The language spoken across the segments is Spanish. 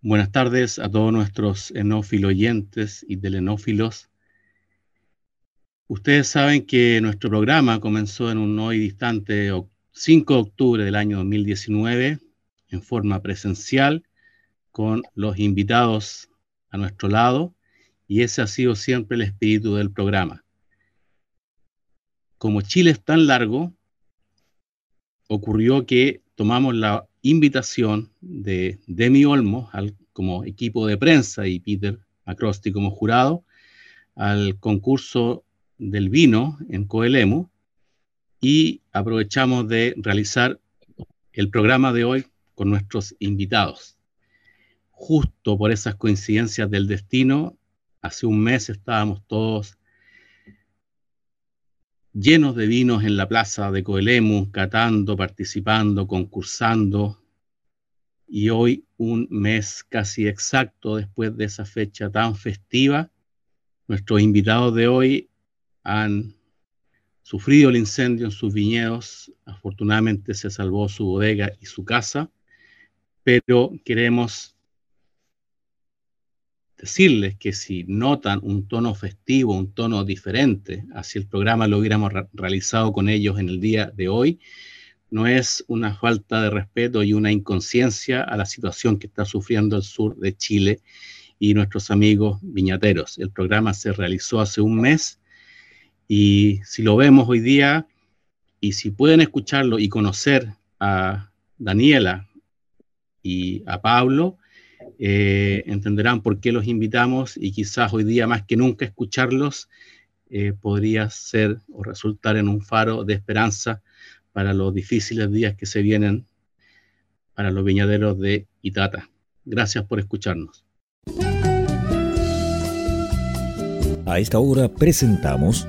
Buenas tardes a todos nuestros enófilo oyentes y telenófilos. Ustedes saben que nuestro programa comenzó en un hoy distante 5 de octubre del año 2019 en forma presencial con los invitados a nuestro lado y ese ha sido siempre el espíritu del programa. Como Chile es tan largo, ocurrió que tomamos la invitación de Demi Olmo como equipo de prensa y Peter Acrosti como jurado al concurso del vino en Coelemu y aprovechamos de realizar el programa de hoy con nuestros invitados. Justo por esas coincidencias del destino, hace un mes estábamos todos llenos de vinos en la plaza de Coelemu, catando, participando, concursando. Y hoy, un mes casi exacto después de esa fecha tan festiva, nuestros invitados de hoy han sufrido el incendio en sus viñedos. Afortunadamente se salvó su bodega y su casa, pero queremos decirles que si notan un tono festivo, un tono diferente hacia el programa lo hubiéramos realizado con ellos en el día de hoy, no es una falta de respeto y una inconsciencia a la situación que está sufriendo el sur de Chile y nuestros amigos viñateros. El programa se realizó hace un mes y si lo vemos hoy día y si pueden escucharlo y conocer a Daniela y a Pablo, eh, entenderán por qué los invitamos y quizás hoy día más que nunca escucharlos eh, podría ser o resultar en un faro de esperanza para los difíciles días que se vienen para los viñaderos de Itata. Gracias por escucharnos. A esta hora presentamos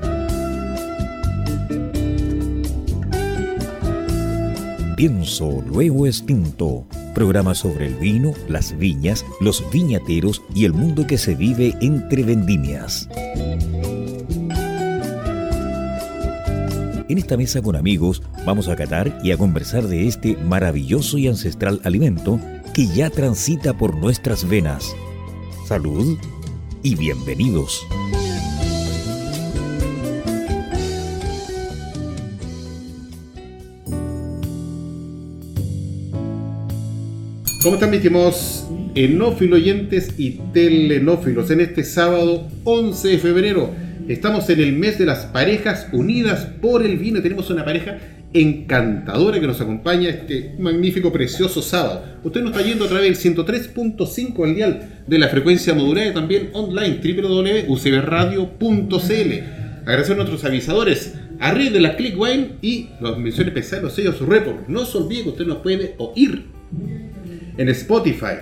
Pienso, luego extinto programa sobre el vino, las viñas, los viñateros y el mundo que se vive entre vendimias. En esta mesa con amigos vamos a catar y a conversar de este maravilloso y ancestral alimento que ya transita por nuestras venas. Salud y bienvenidos. ¿Cómo están mis estimados enófilos oyentes y telenófilos? En este sábado 11 de febrero estamos en el mes de las parejas unidas por el vino. Tenemos una pareja encantadora que nos acompaña este magnífico, precioso sábado. Usted nos está yendo a través del 103.5 al dial de la frecuencia modulada y también online www.ucbradio.cl. Agradecer a nuestros avisadores, a Red de la Clickwine y los menciones especiales, los sellos Report. No se olvide que usted nos puede oír en Spotify,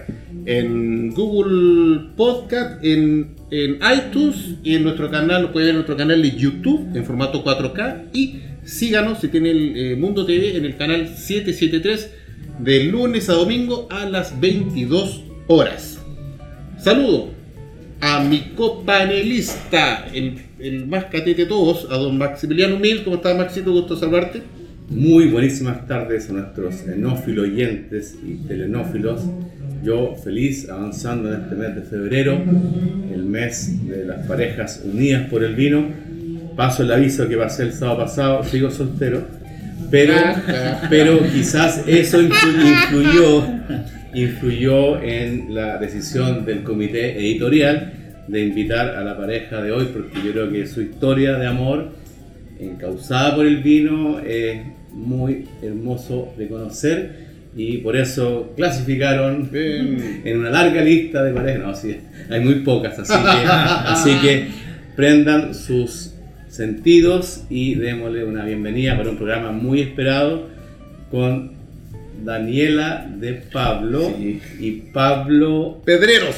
en Google Podcast, en, iTunes y en nuestro canal, lo puede ver en nuestro canal de YouTube en formato 4K y síganos si tiene el eh, Mundo TV en el canal 773 de lunes a domingo a las 22 horas. Saludo a mi copanelista, el, más catete de todos, a don Maximiliano Mil. ¿Cómo está Maxito? Gusto saludarte. Muy buenísimas tardes a nuestros enófilos oyentes y telenófilos. Yo feliz avanzando en este mes de febrero, el mes de las parejas unidas por el vino. Paso el aviso que pasé el sábado pasado, sigo soltero, pero, pero quizás eso influyó, influyó en la decisión del comité editorial de invitar a la pareja de hoy, porque yo creo que su historia de amor encausada por el vino es muy hermoso de conocer y por eso clasificaron en una larga lista de parejas. No, sí, hay muy pocas, así que, así que prendan sus sentidos y démosle una bienvenida para un programa muy esperado con Daniela de Pablo y Pablo Pedreros.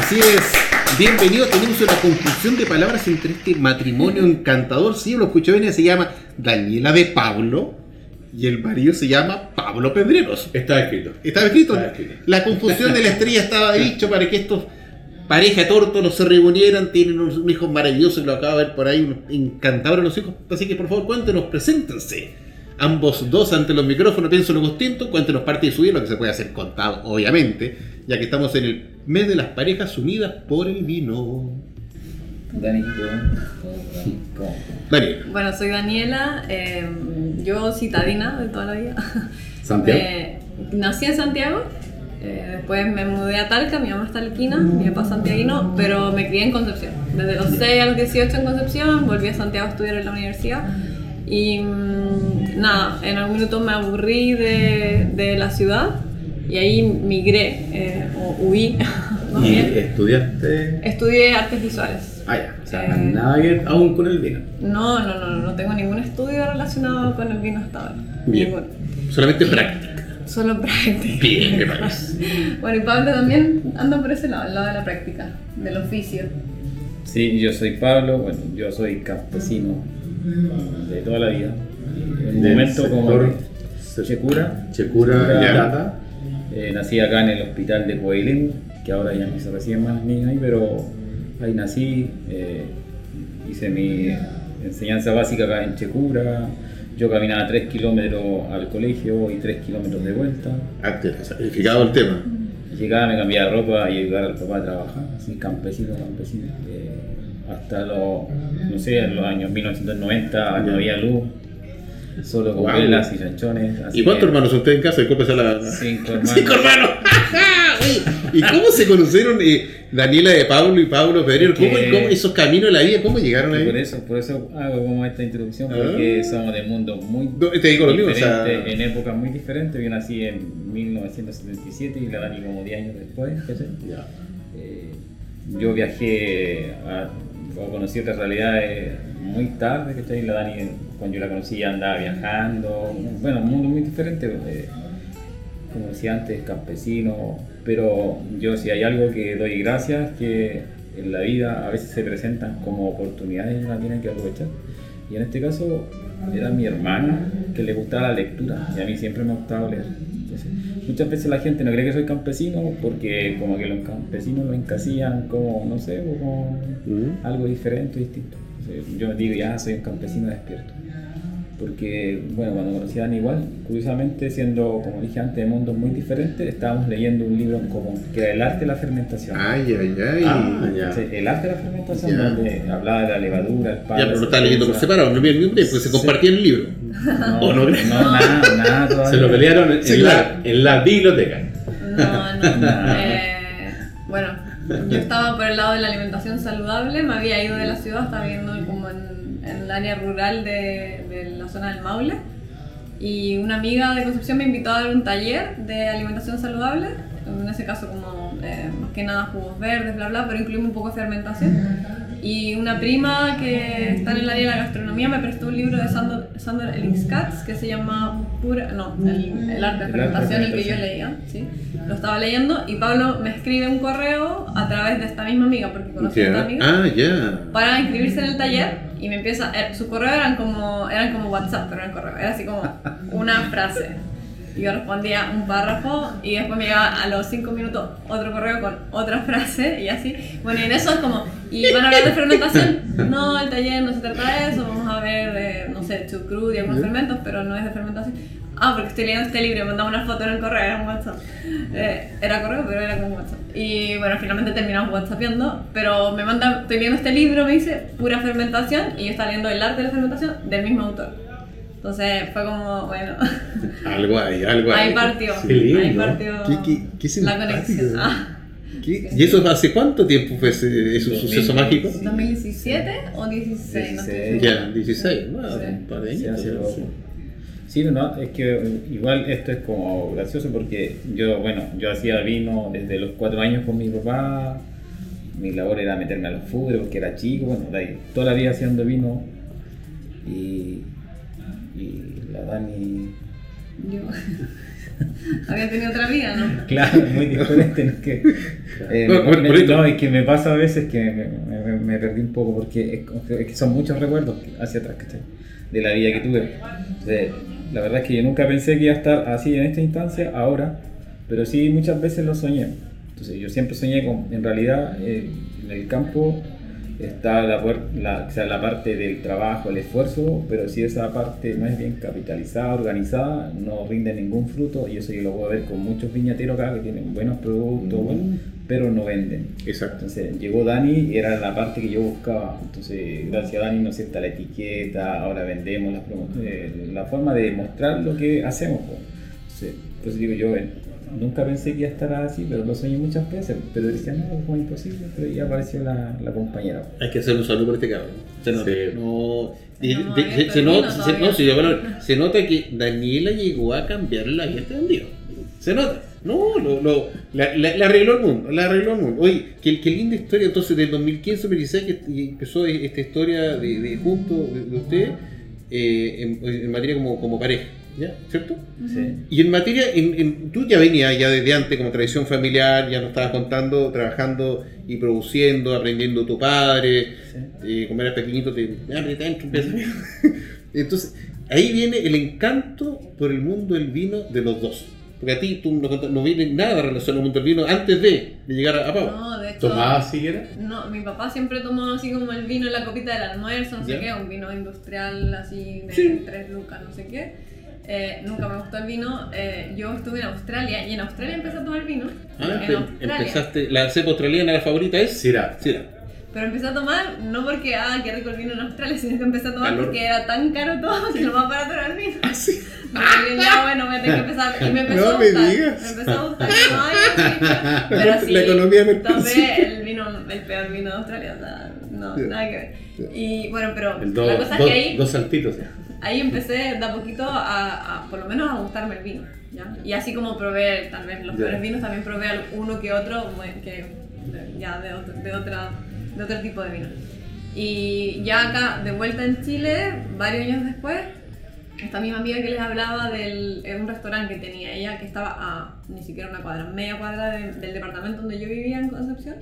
Así es. Bienvenido, tenemos una conclusión de palabras entre este matrimonio encantador. Sí, lo escuché bien, se llama Daniela de Pablo y el marido se llama Pablo Pedreros. Está escrito. Está escrito. La confusión de la estrella estaba dicho para que estos pareja tórtolos se reunieran, tienen unos hijos maravillosos, lo acabo de ver por ahí, unos encantadores los hijos. Así que por favor cuéntenos, preséntense. ambos dos ante los micrófonos, pienso lo distinto, cuéntenos parte de su vida, lo que se puede hacer contado, obviamente, ya que estamos en el mes de las parejas unidas por el vino. Danito. ¿Cómo? Daniel. Bueno, soy Daniela, eh, yo citadina de toda la vida. Santiago. Eh, nací en Santiago, eh, después me mudé a Talca, mi mamá es talquina, mi papá es santiaguino, pero me crié en Concepción. Desde los 6 a los 18 en Concepción, volví a Santiago a estudiar en la universidad. Y mm, nada, en algún minuto me aburrí de, de la ciudad y ahí migré eh, o huí. ¿Y estudiaste? Estudié artes visuales. Ah, ya. O sea, Eh. nada que ver aún con el vino. No, no, no, no tengo ningún estudio relacionado con el vino hasta ahora. Bien. Ninguno. Solamente práctica. Solo práctica. Bien, me parece. Bueno, y Pablo también anda por ese lado, el lado de la práctica, del oficio. Sí, yo soy Pablo, bueno, yo soy campesino de toda la vida. En un Del momento como Checura, Checura, Ya. Plata. eh, nací acá en el hospital de Coelén, que ahora ya no se reciben más niños ahí, pero ahí nací, eh, hice mi enseñanza básica acá en Checura, yo caminaba 3 kilómetros al colegio y 3 kilómetros de vuelta. Ah, Sacrificado el tema. Llegaba, me cambiaba de ropa y ayudaba al papá a trabajar, así campesino, campesino. Eh, hasta los, no sé, en los años 1990 no había luz, solo con Guau. velas y chanchones. así ¿Y cuántos que hermanos son ustedes en casa? Disculpe, la... Cinco hermanos. Cinco hermanos. ¿Y cómo se conocieron eh, Daniela de Pablo y Pablo Pedrero? ¿Cómo, Que- cómo esos caminos de la vida? ¿Cómo llegaron ahí? por eso, por eso hago como esta introducción, porque Ah. somos de mundos muy te digo lo mismo, o sea- en épocas muy diferentes. Yo nací en 1977 y la Dani como 10 años después. Eh, yo viajé a, o conocí otras realidades muy tarde, ¿cachai? La Dani, cuando yo la conocí, ya andaba viajando. Bueno, un mundo muy diferente. eh, como decía antes, campesino. Pero yo, si hay algo que doy gracias, que en la vida a veces se presentan como oportunidades y uno la tiene que aprovechar. Y en este caso, era mi hermana que le gustaba la lectura y a mí siempre me ha gustado leer. Entonces, muchas veces la gente no cree que soy campesino porque como que los campesinos lo encasillan como, no sé, como Mm. algo diferente, distinto. Entonces, yo digo, ya soy un campesino despierto. Porque, bueno, cuando conocí a Dani igual, curiosamente, siendo, como dije antes, de mundos muy diferentes, estábamos leyendo un libro en común, que era El arte de la fermentación. Ay, ay, ay. Ah, ya. Sí, el arte de la fermentación, Ya. donde hablaba de la levadura, el pan. ya, pero lo estaba leyendo por separado, no bien, porque se Sí. compartía el libro. No, ¿O no? no, nada, nada todavía. Se lo pelearon en, Sí, en claro. la, en la biblioteca. No, no. eh, bueno, yo estaba por el lado de la alimentación saludable, me había ido de la ciudad, estaba viviendo como en, en el área rural de, de la zona del Maule. Y una amiga de Concepción me invitó a dar un taller de alimentación saludable, en ese caso como eh, más que nada jugos verdes, bla bla, pero incluimos un poco de fermentación. Y una prima que está en el área de la gastronomía me prestó un libro de Sandor, Sandor Eliskatz que se llama Pura, no, el, el arte de fermentación, el que yo leía, ¿sí? Lo estaba leyendo y Pablo me escribe un correo a través de esta misma amiga, porque conocí a esta amiga Ah, ya. para inscribirse en el taller y me empieza, eh, su correo eran como, eran como WhatsApp, pero no el correo, era así como una frase. Y yo respondía un párrafo y después me llegaba a los cinco minutos otro correo con otra frase y así. Bueno, y en eso es como, ¿y van a hablar de fermentación? No, el taller no se trata de eso, vamos a ver, eh, no sé, chucrut y algunos fermentos, pero no es de fermentación. Ah, porque estoy leyendo este libro mandaba una foto en el correo, era un WhatsApp. Eh, era correo, pero era como WhatsApp. Y bueno, finalmente terminamos WhatsAppeando, pero me manda, estoy leyendo este libro, me dice, pura fermentación, y yo estaba leyendo el arte de la fermentación del mismo autor. Entonces fue como, bueno, Algo hay, algo hay. ahí partió, lindo. ahí partió Qué, qué, qué la conexión. Ah, ¿Qué? ¿Y eso hace cuánto tiempo fue ese, ese 2000. suceso mágico? ¿2017 o 16? No estoy 16. segura. Ya, 16. Bueno, Sí. un par de Sí, años. sí. Sí, no, es que igual esto es como gracioso porque yo, bueno, yo hacía vino desde los cuatro años con mi papá. Mi labor era meterme a los fútbol porque era chico, bueno, ahí, toda la vida haciendo vino. Y, y la Dani, Yo había tenido otra vida, ¿no? claro, muy diferente. que, eh, No, por- por es que me pasa a veces que me, me- me perdí un poco porque es, que- es que son muchos recuerdos hacia atrás, ¿cachai? De la vida que tuve. Entonces, la verdad es que yo nunca pensé que iba a estar así en esta instancia ahora, pero sí muchas veces lo soñé. Entonces yo siempre soñé con, en realidad, eh, en el campo, está la, la, o sea, la parte del trabajo, el esfuerzo, pero si esa parte no es bien capitalizada, organizada, no rinde ningún fruto y eso yo lo puedo ver con muchos viñateros acá que tienen buenos productos, buenos, pero no venden. Exacto. Entonces llegó Dani y era la parte que yo buscaba. Entonces, gracias a Dani nos está la etiqueta, ahora vendemos las promo- eh, la forma de mostrar lo que hacemos. pues. Entonces, por eso digo yo, eh, nunca pensé que iba a estar así, pero lo soñé muchas veces. Pero decía, no, es muy imposible, pero ya apareció la, la compañera. Hay que hacer un saludo por este cabrón. Se nota. Sí. No, y No, de- se, nota, se, todavía. no, sí, bueno, se nota que Daniela llegó a cambiarle la vida a este. Se nota. No, lo, lo, la, la- arregló el mundo, le arregló el mundo. Oye, qué, qué linda historia. Entonces, del 2015 al 2016 que empezó esta historia de, de junto de, de ustedes eh, en, en materia como, como pareja, ¿ya? ¿Cierto? Sí. Y en materia, en, en- tú ya venías ya desde antes como tradición familiar, ya nos estabas contando, trabajando y produciendo, aprendiendo tu padre, eh, como eras pequeñito te Entonces, ahí viene el encanto por el mundo del vino de los dos. Porque a ti tú no, no viene nada relacionado al mundo del vino antes de, de llegar a, a Pau. No, de hecho. ¿Tomaba siquiera? No, mi papá siempre tomó así como el vino en la copita del almuerzo, no sé qué, un vino industrial así de Sí. tres lucas, no sé qué. Eh, nunca me gustó el vino. Eh, yo estuve en Australia y en Australia empecé a tomar vino. Ah, en Australia. empezaste, la cepa australiana, la favorita es Syrah. Syrah. Pero empecé a tomar no porque, ah, qué rico el vino en Australia, sino que empecé a tomar Calor. porque era tan caro todo que lo más barato era el vino. Ah, sí. Y ya, bueno, me tengo que empezar. Y me empezó No a me gustar. digas. Me empezó a gustar. No, ay, pero sí, La economía mercantil. tomé el vino, el peor vino de Australia. O sea, no, Ya. nada que ver. Y bueno, pero do- la cosa es do- que ahí, dos saltitos. ya. Ahí empecé de a poquito a, a, por lo menos a gustarme el vino. ¿ya? Y así como probé tal vez los peores vinos, también probé uno que otro que de- ya de otro, de, otra, de otro tipo de vino. Y ya acá, de vuelta en Chile, varios años después, esta misma amiga que les hablaba del en un restaurante que tenía ella, que estaba a ni siquiera una cuadra, media cuadra de- del departamento donde yo vivía en Concepción.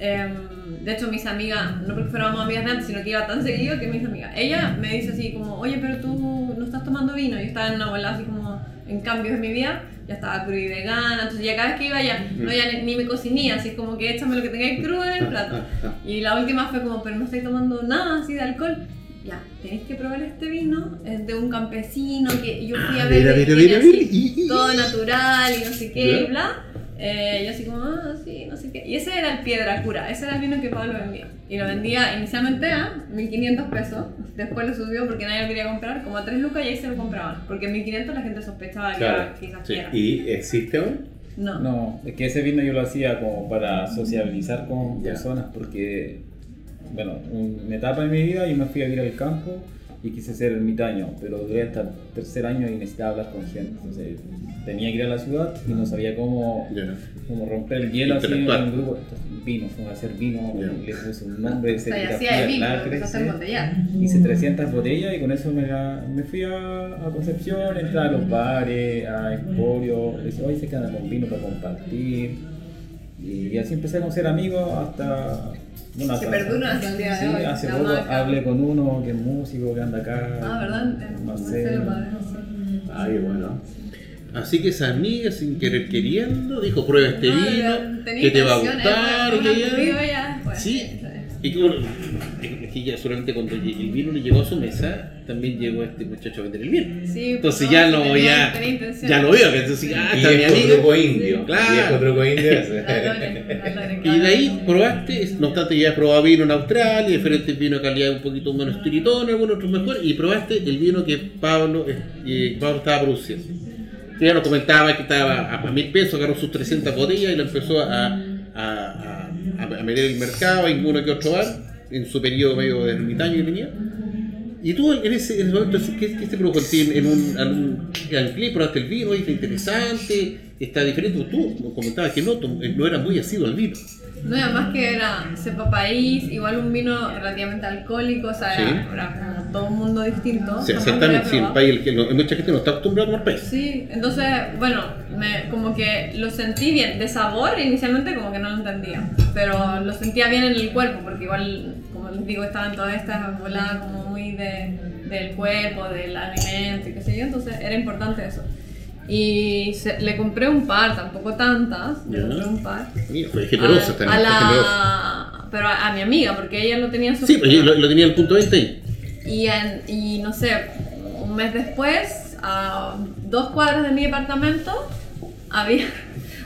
Em, de hecho, mis amigas, no porque fuéramos amigas de antes, sino que iba tan seguido que mis amigas. Ella me dice así como, oye, pero tú no estás tomando vino. Yo estaba en una bola así como en cambios en mi vida, ya estaba cruda y vegana, entonces ya cada vez que iba ya, no, ya ni, ni me cocinía, así como que échame lo que tengáis crudo en el plato. Y la última fue como, pero no estoy tomando nada así de alcohol. Ya, tenéis que probar este vino, es de un campesino que yo fui a Ah, ver, mira, que mira, tiene mira, así, mira. todo natural y no sé qué, y bla. Eh, y así como, ah, sí, no sé qué. Y ese era el Piedra Cura, ese era el vino que Pablo vendía. Y lo vendía inicialmente a 1500 pesos, después lo subió porque nadie lo quería comprar, como a 3 lucas y ahí se lo compraban. Porque en 1500 la gente sospechaba que Claro. era quizás Sí. fiera. ¿Y existe aún? No. No, es que ese vino yo lo hacía como para sociabilizar con Ya. personas porque, bueno, un- una etapa de mi vida yo me fui a vivir al campo y quise ser ermitaño, pero duré hasta el tercer año y necesitaba hablar con gente. Entonces tenía que ir a la ciudad y no sabía cómo, cómo romper el hielo así en un grupo. Entonces, vino, fue a hacer vino, Ya. le puse un nombre, O sea, y serigrafía, hacía de vino. Hice 300 botellas y con eso me, la- me fui a, a Concepción, entraba a los bares, a Emporio, le decía, oye, se quedan con vino para compartir. Y así empecé a conocer amigos hasta... Bueno, Que hasta- perduran hasta el día de sí, hoy, hace la poco marca. hablé con uno que es músico, que anda acá. Ah, ¿verdad? En Marcelo. Sí. Ay, bueno. Así que esa amiga, sin querer queriendo, dijo: prueba este No, vino, tenía que te va a gustar. que ya- ya después. Sí. Sí. Y que bueno, es que ya solamente cuando el vino le llegó a su mesa, también llegó este muchacho a vender el vino. Sí, Entonces no, ya sí no, tenía- ya, tenía ya lo que entonces, ah, está mi Viejo amiga. truco indio. Claro. Viejo truco indio. Y de ahí claro. probaste, no obstante ya has probado vino en Australia, diferentes vinos de calidad un poquito menos espirituosos, algunos otros mejor, y probaste el vino que Pablo, eh, Pablo estaba produciendo. Ya nos comentaba que estaba a, a mil pesos, agarró sus 300 botellas y lo empezó a, a, a, a, a meter el mercado, en uno que otro bar, en su periodo medio de ermitaño que tenía. Y tú en ese, en ese momento, ¿qué, qué te provocó en ti? En un, en clip, probaste el vino, oye, está interesante, está diferente. Tú comentabas que no, tú no eras muy asiduo al vino. No, además que era cepa país, igual un vino relativamente alcohólico, o sea, Sí. era, era como todo un mundo distinto. Sí, exactamente, sí, el país, el no- mucha gente no está acostumbrada a tomar pez. Sí, entonces, bueno, me, como que lo sentí bien. De sabor, inicialmente como que no lo entendía, pero lo sentía bien en el cuerpo, porque igual, como les digo, estaban todas estas voladas como muy de, del cuerpo, del alimento y qué sé yo, entonces era importante eso. Y se- le compré un par, tampoco tantas, le compré un par. Mira, fue generosa a, también, a la pero a, a mi amiga, porque ella lo tenía en su Sí, oficina. lo, lo tenía el punto 20 ahí. Y, en- y no sé, un mes después, a dos cuadras de mi departamento, había.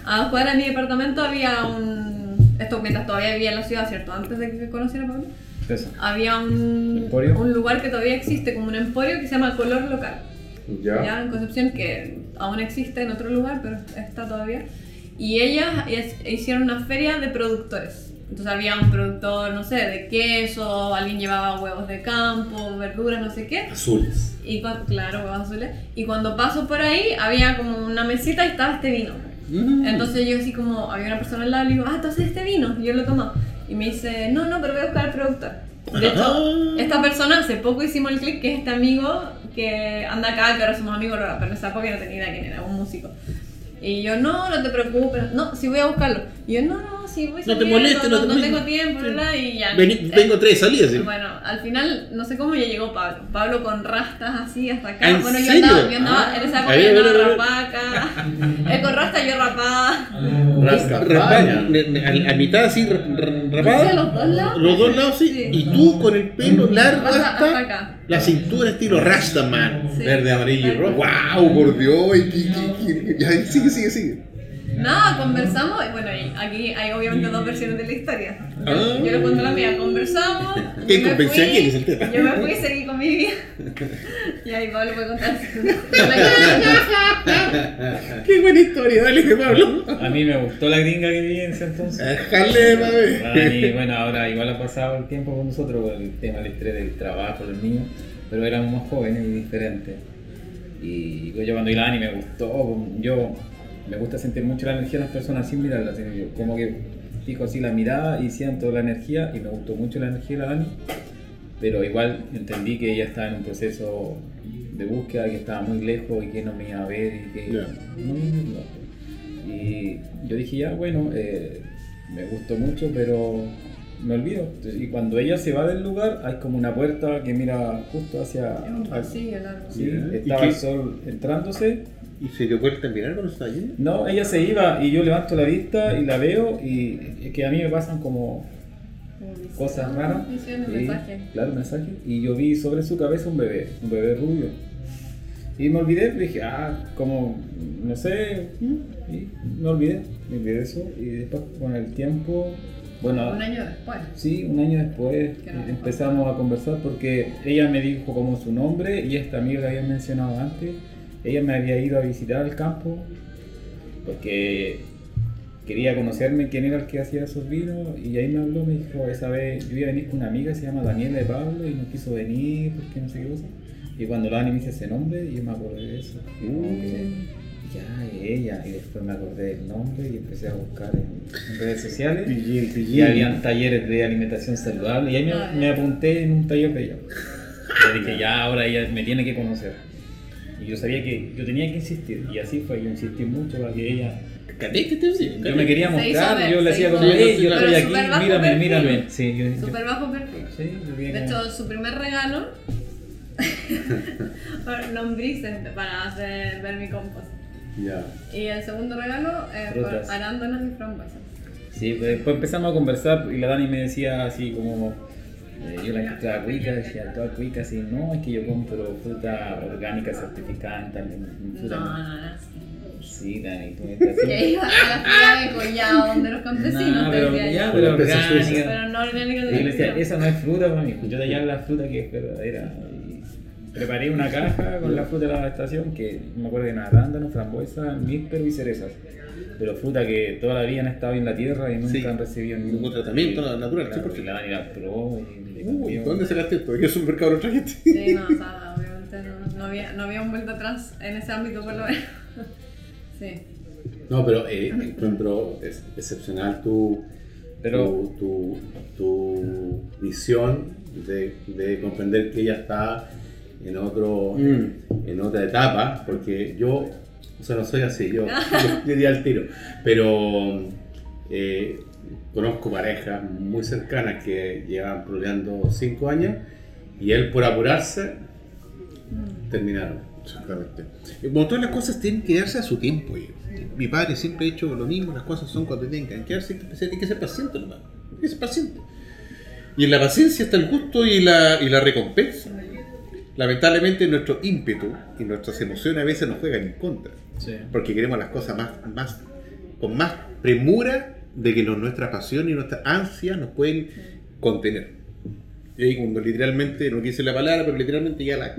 A dos cuadras de mi departamento había un. Esto mientras todavía vivía en la ciudad, ¿cierto? Antes de que conociera a Pablo. Eso. Había un, un lugar que todavía existe, como un emporio que se llama Color Local. Ya. Ya en Concepción, que aún existe en otro lugar, pero está todavía. Y ellas hicieron una feria de productores. Entonces había un productor, no sé, de queso, alguien llevaba huevos de campo, verduras, no sé qué. Azules. Y claro, huevos azules. Y cuando paso por ahí, había como una mesita y estaba este vino. Entonces yo así como, había una persona al lado y le digo, ah, entonces este vino. Y yo lo tomo. Y me dice, no, no, pero voy a buscar al productor. De hecho, esta persona, hace poco hicimos el clip, que es este amigo que anda acá, que ahora somos amigos, pero en esa época no tenía idea quién era, un músico. Y yo, no, no te preocupes, no, sí voy a buscarlo. Y yo, no, no, sí voy No te saliendo, molestes, no te no, molestes". tengo tiempo. ¿verdad? Y ya. Vení- Eh, vengo tres salidas. ¿sí? bueno, al final, no sé cómo ya llegó Pablo. Pablo con rastas así hasta acá. ¿Ah, ¿En bueno, yo serio? andaba, yo andaba, en esa Ah. época A yo a andaba a rapada acá. Él con rasta, yo rapada. Rasca Rapa- España. ne- ne- a, a mitad así, ra- ra- Sí, rapada. a los dos lados. Los dos lados, sí. Sí. Y tú con el pelo largo hasta acá. La cintura estilo Rastaman. Sí. Verde, amarillo y rojo. ¡Wow! Por Dios. y qué- Ya, sigue, sigue, sigue. Nada, conversamos. Y bueno, aquí hay obviamente dos versiones de la historia. Yo, Ah. yo le cuento la mía. Conversamos. ¿Qué yo me convenció a fui, quién es el tema? Yo me fui y seguí con mi vida. Y ahí Pablo puede contar. Qué buena historia, dale, que Pablo. A mí me gustó la gringa que vi en ese entonces. Déjale, mami. Y bueno, ahora igual ha pasado el tiempo con nosotros, con el tema del estrés del trabajo, los niños, pero éramos más jóvenes y diferentes. Y yo cuando vi la Dani me gustó, yo me gusta sentir mucho la energía de las personas sin mirarlas, sino yo como que fijo así la mirada y siento la energía y me gustó mucho la energía de la Dani, pero igual entendí que ella estaba en un proceso de búsqueda, que estaba muy lejos y que no me iba a ver y que no, no. Y yo dije, ya, bueno, eh, me gustó mucho, pero me olvido. Y cuando ella se va del lugar, hay como una puerta que mira justo hacia... Es un pasillo largo. Sí, Ya. estaba ¿Y el sol entrándose. ¿Y se dio vuelta a mirar cuando estaba allí? No, ella se iba y yo levanto la vista y la veo y es que a mí me pasan como cosas raras. Y-. Claro, mensajes. Y yo vi sobre su cabeza un bebé, un bebé rubio. Y me olvidé, dije, ah, como, no sé, y me olvidé, me olvidé de eso. Y después con el tiempo, bueno, Un año después. sí, un año después empezamos a conversar porque ella me dijo como su nombre y esta amiga que había mencionado antes, ella me había ido a visitar al campo porque quería conocerme quién era el que hacía esos vinos y ahí me habló, me dijo, esa vez yo iba a venir con una amiga que se llama Daniela de Pablo y no quiso venir porque no sé qué cosa. Y cuando la Dani me dice ese nombre, yo me acordé de eso. Como que, ya, ella. Y después me acordé del nombre y empecé a buscar en, redes sociales. Y habían talleres de alimentación saludable. Y ahí me, me apunté en un taller de ella. Dije, ya, ahora ella me tiene que conocer. Y yo sabía que yo tenía que insistir. Y así fue, yo insistí mucho para que ella yo me quería mostrar, ver, yo le hizo como, hey, yo estoy aquí, mírame, perfil. mírame. Sí, yo, yo- Súper bajo perfil. sí, yo De hecho, su primer regalo lombrices para hacer vermicompost. Ya. Y el segundo regalo eh, arándanos y frambuesas. Sí, pues después empezamos a conversar y la Dani me decía así como, eh, yo la encontraba rica, decía, toda rica, así, no, es que yo compro fruta orgánica certificada en tal- en No, fruta. no, no. Sí, Dani, tú me estás iba a la ciudad de Collado, donde los campesinos No, te pero decía ya, pero orgánica. no orgánicos Y de yo le decía, esa no es fruta para mí, pues yo te llamo la fruta que es verdadera. Y preparé una caja con la fruta de la estación, que me acuerdo de una arándano, frambuesa, níspero y cerezas. Pero fruta que toda la vida han estado en la tierra y nunca Sí. han recibido ningún, Ningún tratamiento Sí. natural, Claro, 100%. y la Dani la probó y le Uy. ¿dónde sacaste esto? Yo soy un mercado de otra gente. Sí, no, o sea, obviamente no, no, había, no había un vuelta atrás en ese ámbito por lo menos. Sí. No, pero eh, encuentro es excepcional tu, Pero- tu, tu, tu visión de, de comprender que ella está en otro Mm. en otra etapa, porque yo, o sea, no soy así, yo, yo diría al tiro, pero eh, conozco parejas muy cercanas que llevan proleando cinco años y él por apurarse terminaron. Exactamente. Eh, Como todas las cosas tienen que darse a su tiempo. oye. Mi padre siempre ha hecho lo mismo, las cosas son cuando tienen que quedarse, hay que ser- hay que ser paciente nomás. Hay que ser paciente. Y en la paciencia está el gusto y la, y la recompensa. Lamentablemente nuestro ímpetu y nuestras emociones a veces nos juegan en contra. Sí. Porque queremos las cosas más, más, con más premura de que nos- nuestra pasión y nuestra ansia nos pueden contener. Y ahí cuando literalmente, no quise la palabra, pero literalmente ya la...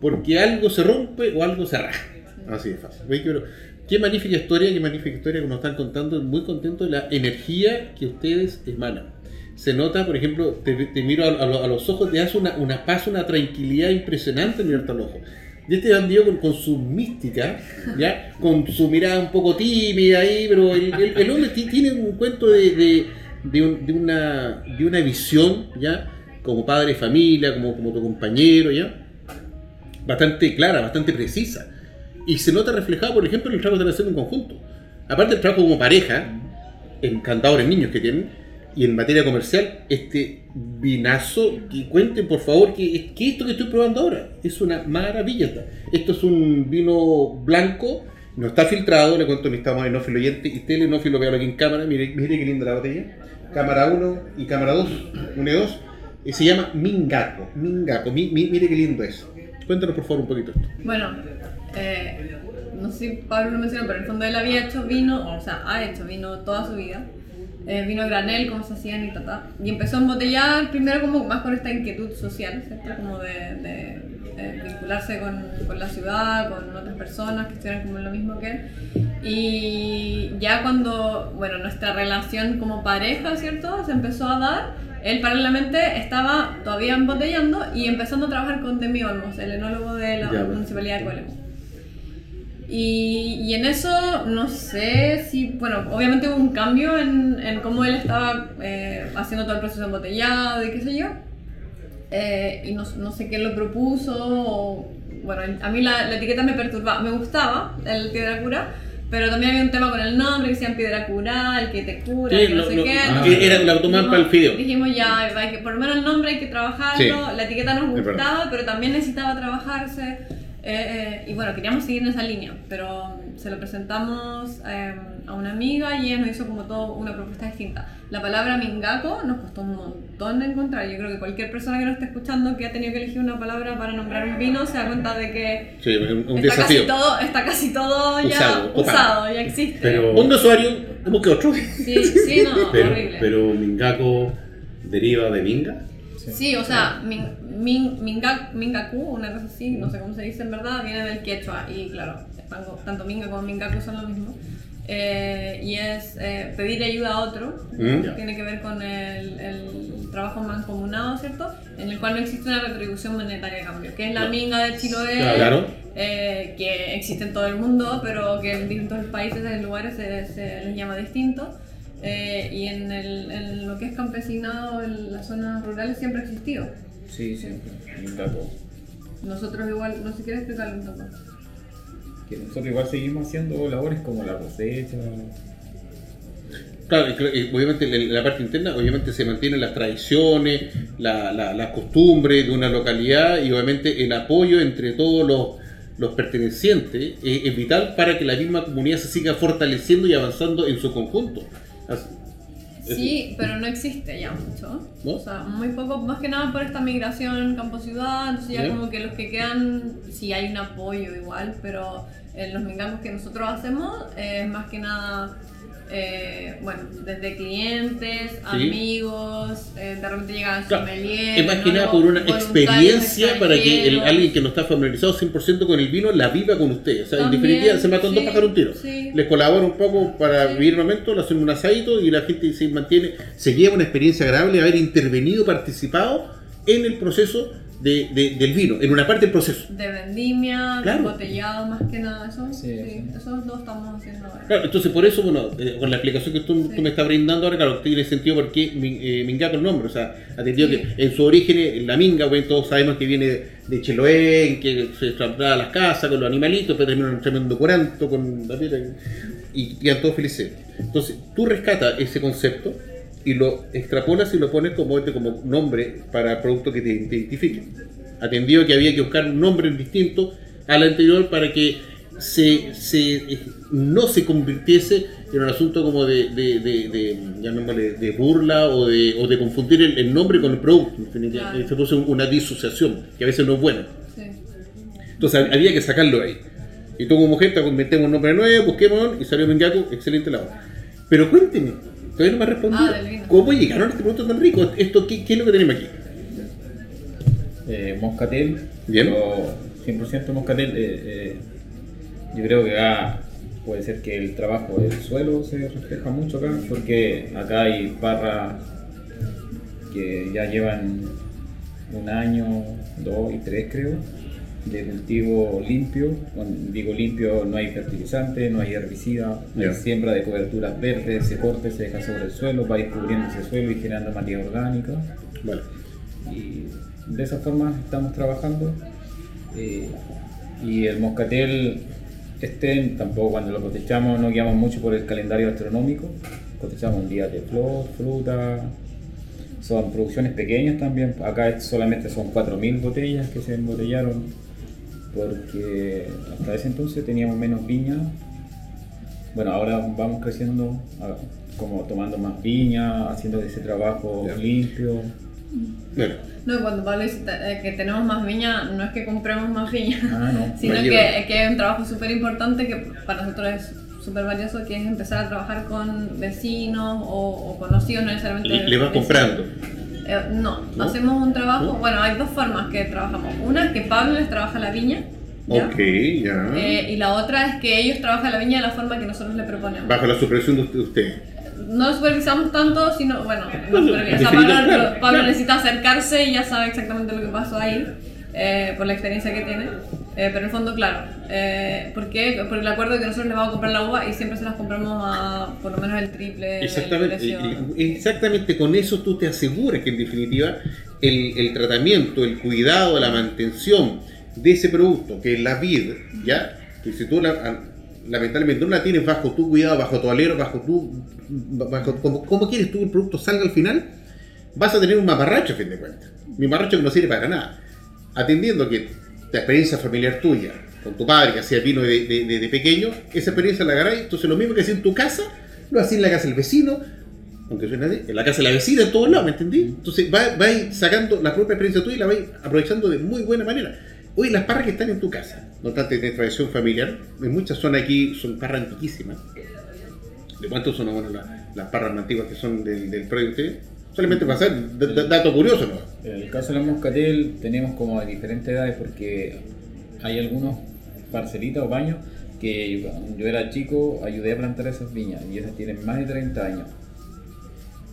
Porque algo se rompe o algo se raja. Así de fácil. Oye, pero qué magnífica historia, qué magnífica historia que nos están contando. Muy contento de la energía que ustedes emanan. Se nota, por ejemplo, te, te miro a, a a los ojos, te hace una, una paz, una tranquilidad impresionante en mirarte al ojo. Y este bandido con, con su mística, ¿ya? con su mirada un poco tímida ahí, pero el, el- el hombre ti- tiene un cuento de, de, de un- de una, de una visión, ¿ya? como padre de familia, como, como tu compañero, ¿ya? bastante clara, bastante precisa. Y se nota reflejado, por ejemplo, en el trabajo están haciendo en conjunto. Aparte del trabajo como pareja, encantadores niños que tienen, y en materia comercial, este vinazo, que cuenten por favor que, que esto que estoy probando ahora es una maravilla. Esto es un vino blanco, no está filtrado, le cuento a mis estamos enófilo oyente y telenófilo, veanlo aquí en cámara, mire, mire qué linda la botella. Cámara 1 y cámara 2, 1 y 2, y se llama Mingaco, Mingaco, mi- mi- mire qué lindo es. Cuéntanos por favor un poquito esto. Bueno, eh, no sé si Pablo lo mencionó, pero en el fondo él había hecho vino, o sea, ha hecho vino toda su vida. Eh, vino granel, como se hacían y tata. Y empezó a embotellar primero como más con esta inquietud social, ¿cierto? Como de, de, eh, vincularse con, con la ciudad, con otras personas que estuvieran como lo mismo que él. Y ya cuando, bueno, nuestra relación como pareja, ¿cierto? Se empezó a dar. Él paralelamente estaba todavía embotellando y empezando a trabajar con Demi Olmos, el enólogo de la Ya, bueno. Municipalidad de Coleman. Y, y en eso no sé si, bueno, obviamente hubo un cambio en, en cómo él estaba eh, haciendo todo el proceso de embotellado y qué sé yo. Eh, y no, no sé quién lo propuso. o- bueno, a mí la, la etiqueta me perturbaba, me gustaba el piedra cura, pero también había un tema con el nombre, que decían piedra cura, el que te cura, Sí, que no, lo- sé lo- qué. ah, que era la tomaban para el fideo. Dijimos ya, hay que, por lo menos el nombre hay que trabajarlo, Sí, la etiqueta nos gustaba, pero también necesitaba trabajarse. Eh, eh, y bueno, queríamos seguir en esa línea, pero se lo presentamos eh, a una amiga y ella nos hizo como todo una propuesta distinta. La palabra mingaco nos costó un montón de encontrar. Yo creo que cualquier persona que nos esté escuchando que ha tenido que elegir una palabra para nombrar un vino se da cuenta de que Sí, un, está, desafío. casi todo, está casi todo ya Usado, usado, ya existe. Pero- Un usuario, busque otro. Sí, sí, no, Pero, horrible. pero Mingaco deriva de Minga. Sí, o sea, min, min, minga, mingaku, una cosa así, no sé cómo se dice en verdad, viene del quechua y claro, tanto, minga como mingaku son lo mismo. Eh, y es eh, pedir ayuda a otro, Mm. tiene que ver con el, el trabajo mancomunado, ¿cierto? En el cual no existe una retribución monetaria a cambio, que es la minga de Chiloé, Claro. eh, que existe en todo el mundo, pero que en distintos países, en lugares se, se les llama distinto. Eh, y en, el, en lo que es campesinado, en las zonas rurales siempre ha existido. Sí, siempre. Un. Nosotros igual, no sé si quieres explicarlo un poco. Que nosotros igual seguimos haciendo labores como la cosecha. Claro, obviamente en la parte interna, obviamente se mantienen las tradiciones, la, la, las costumbres de una localidad y obviamente el apoyo entre todos los, los pertenecientes es, es vital para que la misma comunidad se siga fortaleciendo y avanzando en su conjunto. Así- Sí, pero no existe ya mucho. ¿No? O sea, muy poco, más que nada por esta migración campo-ciudad, entonces ya como que los que quedan, sí hay un apoyo igual, pero en los mingamos que nosotros hacemos eh, es más que nada, eh, bueno, desde clientes, amigos, eh, de repente llegan Claro, sommeliers, Es más que ¿no? nada por una experiencia para que el, alguien que no está familiarizado 100% con el vino la viva con usted. O sea, También, en definitiva se matan dos sí, pájaros un tiro. sí. Les colabora un poco para Sí. vivir el momento, le hacen un asadito y la gente se mantiene, se lleva una experiencia agradable de haber intervenido, participado en el proceso de- de- del vino, en una parte del proceso. De vendimia, Claro. de embotellado, más que nada, eso, Sí, sí, dos estamos haciendo ahora. Claro, entonces por eso, bueno, eh, con la explicación que tú, Sí. tú me estás brindando ahora, claro, tiene sentido porque eh, Mingaco el nombre, o sea, atendido Sí. que en su origen eh, la Minga, bueno, todos sabemos que viene de, en que se traslada a las casas con los animalitos, pero termina en un tremendo curanto con la piedra y quedan todos felices. Entonces, tú rescatas ese concepto y lo extrapolas y lo pones como, este, como nombre para producto que te, identifique. Atendido que había que buscar un nombre distinto al anterior para que se, se- eh, no se convirtiese era un asunto como de, de, de, de, burla o de, o de confundir el, el nombre con el producto. En Claro. Se puso una disociación, que a veces no es bueno. Sí. Entonces hab- había que sacarlo ahí. Y tú como mujer te inventemos un nombre nuevo, busquemos y salió Mengaku, excelente labor. Pero cuénteme, todavía no me ha respondido. Ah, del vino. ¿Cómo llegaron a este producto tan rico? Esto, ¿qué, qué es lo que tenemos aquí? Eh, moscatel, Bien. pero 100% moscatel. eh, eh, yo creo que acá puede ser que el trabajo del suelo se refleja mucho acá, porque acá hay barras que ya llevan un año, dos y tres creo, de cultivo limpio. Cuando digo limpio, no hay fertilizante, no hay herbicida, no hay siembra de coberturas verdes, se corta y se deja sobre el suelo, va a ir cubriendo ese suelo y generando materia orgánica. Vale. Y de esa forma estamos trabajando. Eh, y el moscatel, este tampoco cuando lo cosechamos no guiamos mucho por el calendario astronómico. Cosechamos días de flor, fruta. Son producciones pequeñas también. Acá solamente son 4.000 botellas que se embotellaron porque hasta ese entonces teníamos menos viña. Bueno, ahora vamos creciendo, como tomando más viña, haciendo ese trabajo limpio. Bueno, No, cuando Pablo dice eh, que tenemos más viña, no es que compremos más viña, Ah, no. sino que, que hay un trabajo súper importante que para nosotros es súper valioso, que es empezar a trabajar con vecinos o, o conocidos, no necesariamente. le, le vas vecinos. comprando. Eh, no, ¿No? hacemos un trabajo, ¿No? bueno, hay dos formas que trabajamos. Una es que Pablo les trabaja la viña, ¿ya? Ok, ya. Eh, y la otra es que ellos trabajan la viña de la forma que nosotros le proponemos. Bajo la supervisión de usted-. No supervisamos tanto, sino, bueno, no Bueno, supervisa. O sea, definido, Pablo, Pablo claro. necesita acercarse y ya sabe exactamente lo que pasó ahí, eh, por la experiencia que tiene. Eh, pero en el fondo, claro. Eh, ¿Por qué? Por el acuerdo de que nosotros les vamos a comprar la uva y siempre se las compramos a por lo menos el triple Exactamente, exactamente con eso tú te aseguras que en definitiva el, el tratamiento, el cuidado, la mantención de ese producto, que es la vid, ¿ya? Que si tú la- lamentablemente no la tienes bajo tu cuidado, bajo tu alero, bajo tu, bajo como, como quieres tú el producto salga al final, vas a tener un mamarracho a fin de cuentas. Mi mamarracho que no sirve para nada. Atendiendo que la experiencia familiar tuya, con tu padre que hacía vino de, pequeño, esa experiencia la agarráis, entonces lo mismo que hacía en tu casa, lo hacía en la casa del vecino, aunque suene así, en la casa de la vecina, en todos lados, ¿me entendí? Entonces va- vais sacando la propia experiencia tuya y la vais aprovechando de muy buena manera. Hoy las parras que están en tu casa, no tanto de tradición familiar, en muchas zonas aquí son parras antiquísimas. ¿De cuántos son las, las parras antiguas que son del, del? Solamente para hacer dato curioso, ¿no? En el caso de la moscatel tenemos como de diferentes edades porque hay algunos parcelitas o baños que yo era chico ayudé a plantar esas viñas y esas tienen más de 30 años.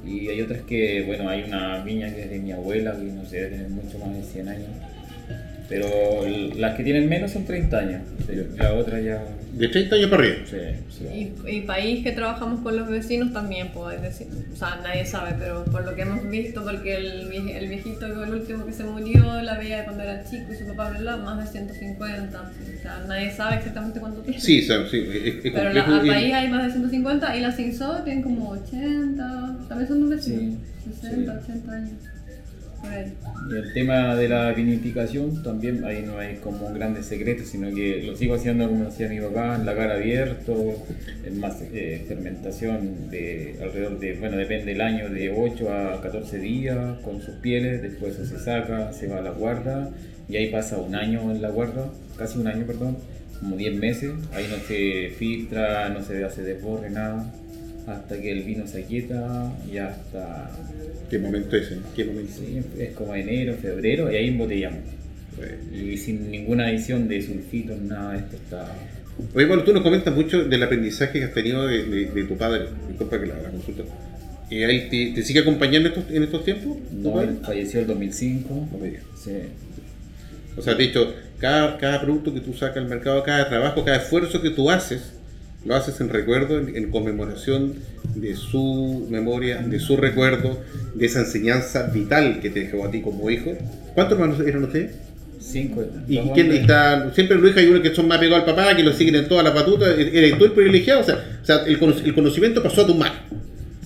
Y hay otras que, bueno, hay una viña que es de mi abuela que no sé, debe tener mucho más de 100 años. Pero las que tienen menos son 30 años. La otra ya... De 30 años para arriba. Sí, sí. Y, y país que trabajamos con los vecinos también, pues, es decir, o sea, nadie sabe, pero por lo que hemos visto, porque el, el viejito, el último que se murió, la veía de cuando era chico y su papá, bla, bla, más de 150, o sea, nadie sabe exactamente cuánto tiene. Sí, sí, sí, es, es Pero la, al país hay más de 150 y las Cinso tienen como 80, también son los vecinos, Sí, 60, sí. 80 años. Y el tema de la vinificación también ahí no hay como grandes secretos, sino que lo sigo haciendo como hacía mi papá, en lagar abierto, en más eh, fermentación de alrededor de, bueno, depende del año, de 8 a 14 días con sus pieles, después se saca, se va a la guarda y ahí pasa un año en la guarda, casi un año, perdón, como 10 meses, ahí no se filtra, no se hace desborre, nada, hasta que el vino se aquieta y hasta ¿Qué momento es? eh? ¿Qué momento? Sí, es como enero, febrero y ahí embotellamos. Y sin ninguna adición de sulfitos, nada de esto está. Oye, bueno, tú nos comentas mucho del aprendizaje que has tenido de, de- de tu padre. Disculpa que la, la consulta. ¿Y ahí te, te sigue acompañando estos- en estos tiempos? No, él falleció el 2005. No me digas. Sí. O sea, de hecho, cada, cada producto que tú sacas al mercado, cada trabajo, cada esfuerzo que tú haces, lo haces en recuerdo, en, en conmemoración de su memoria, de su recuerdo, de esa enseñanza vital que te dejó a ti como hijo. ¿Cuántos hermanos eran ustedes? Cinco. ¿Y quién está? Siempre en Luis hay uno que son más pegados al papá, que lo siguen en todas las batutas. ¿Eres tú el privilegiado? O sea, o sea el, el conocimiento pasó a tu mano.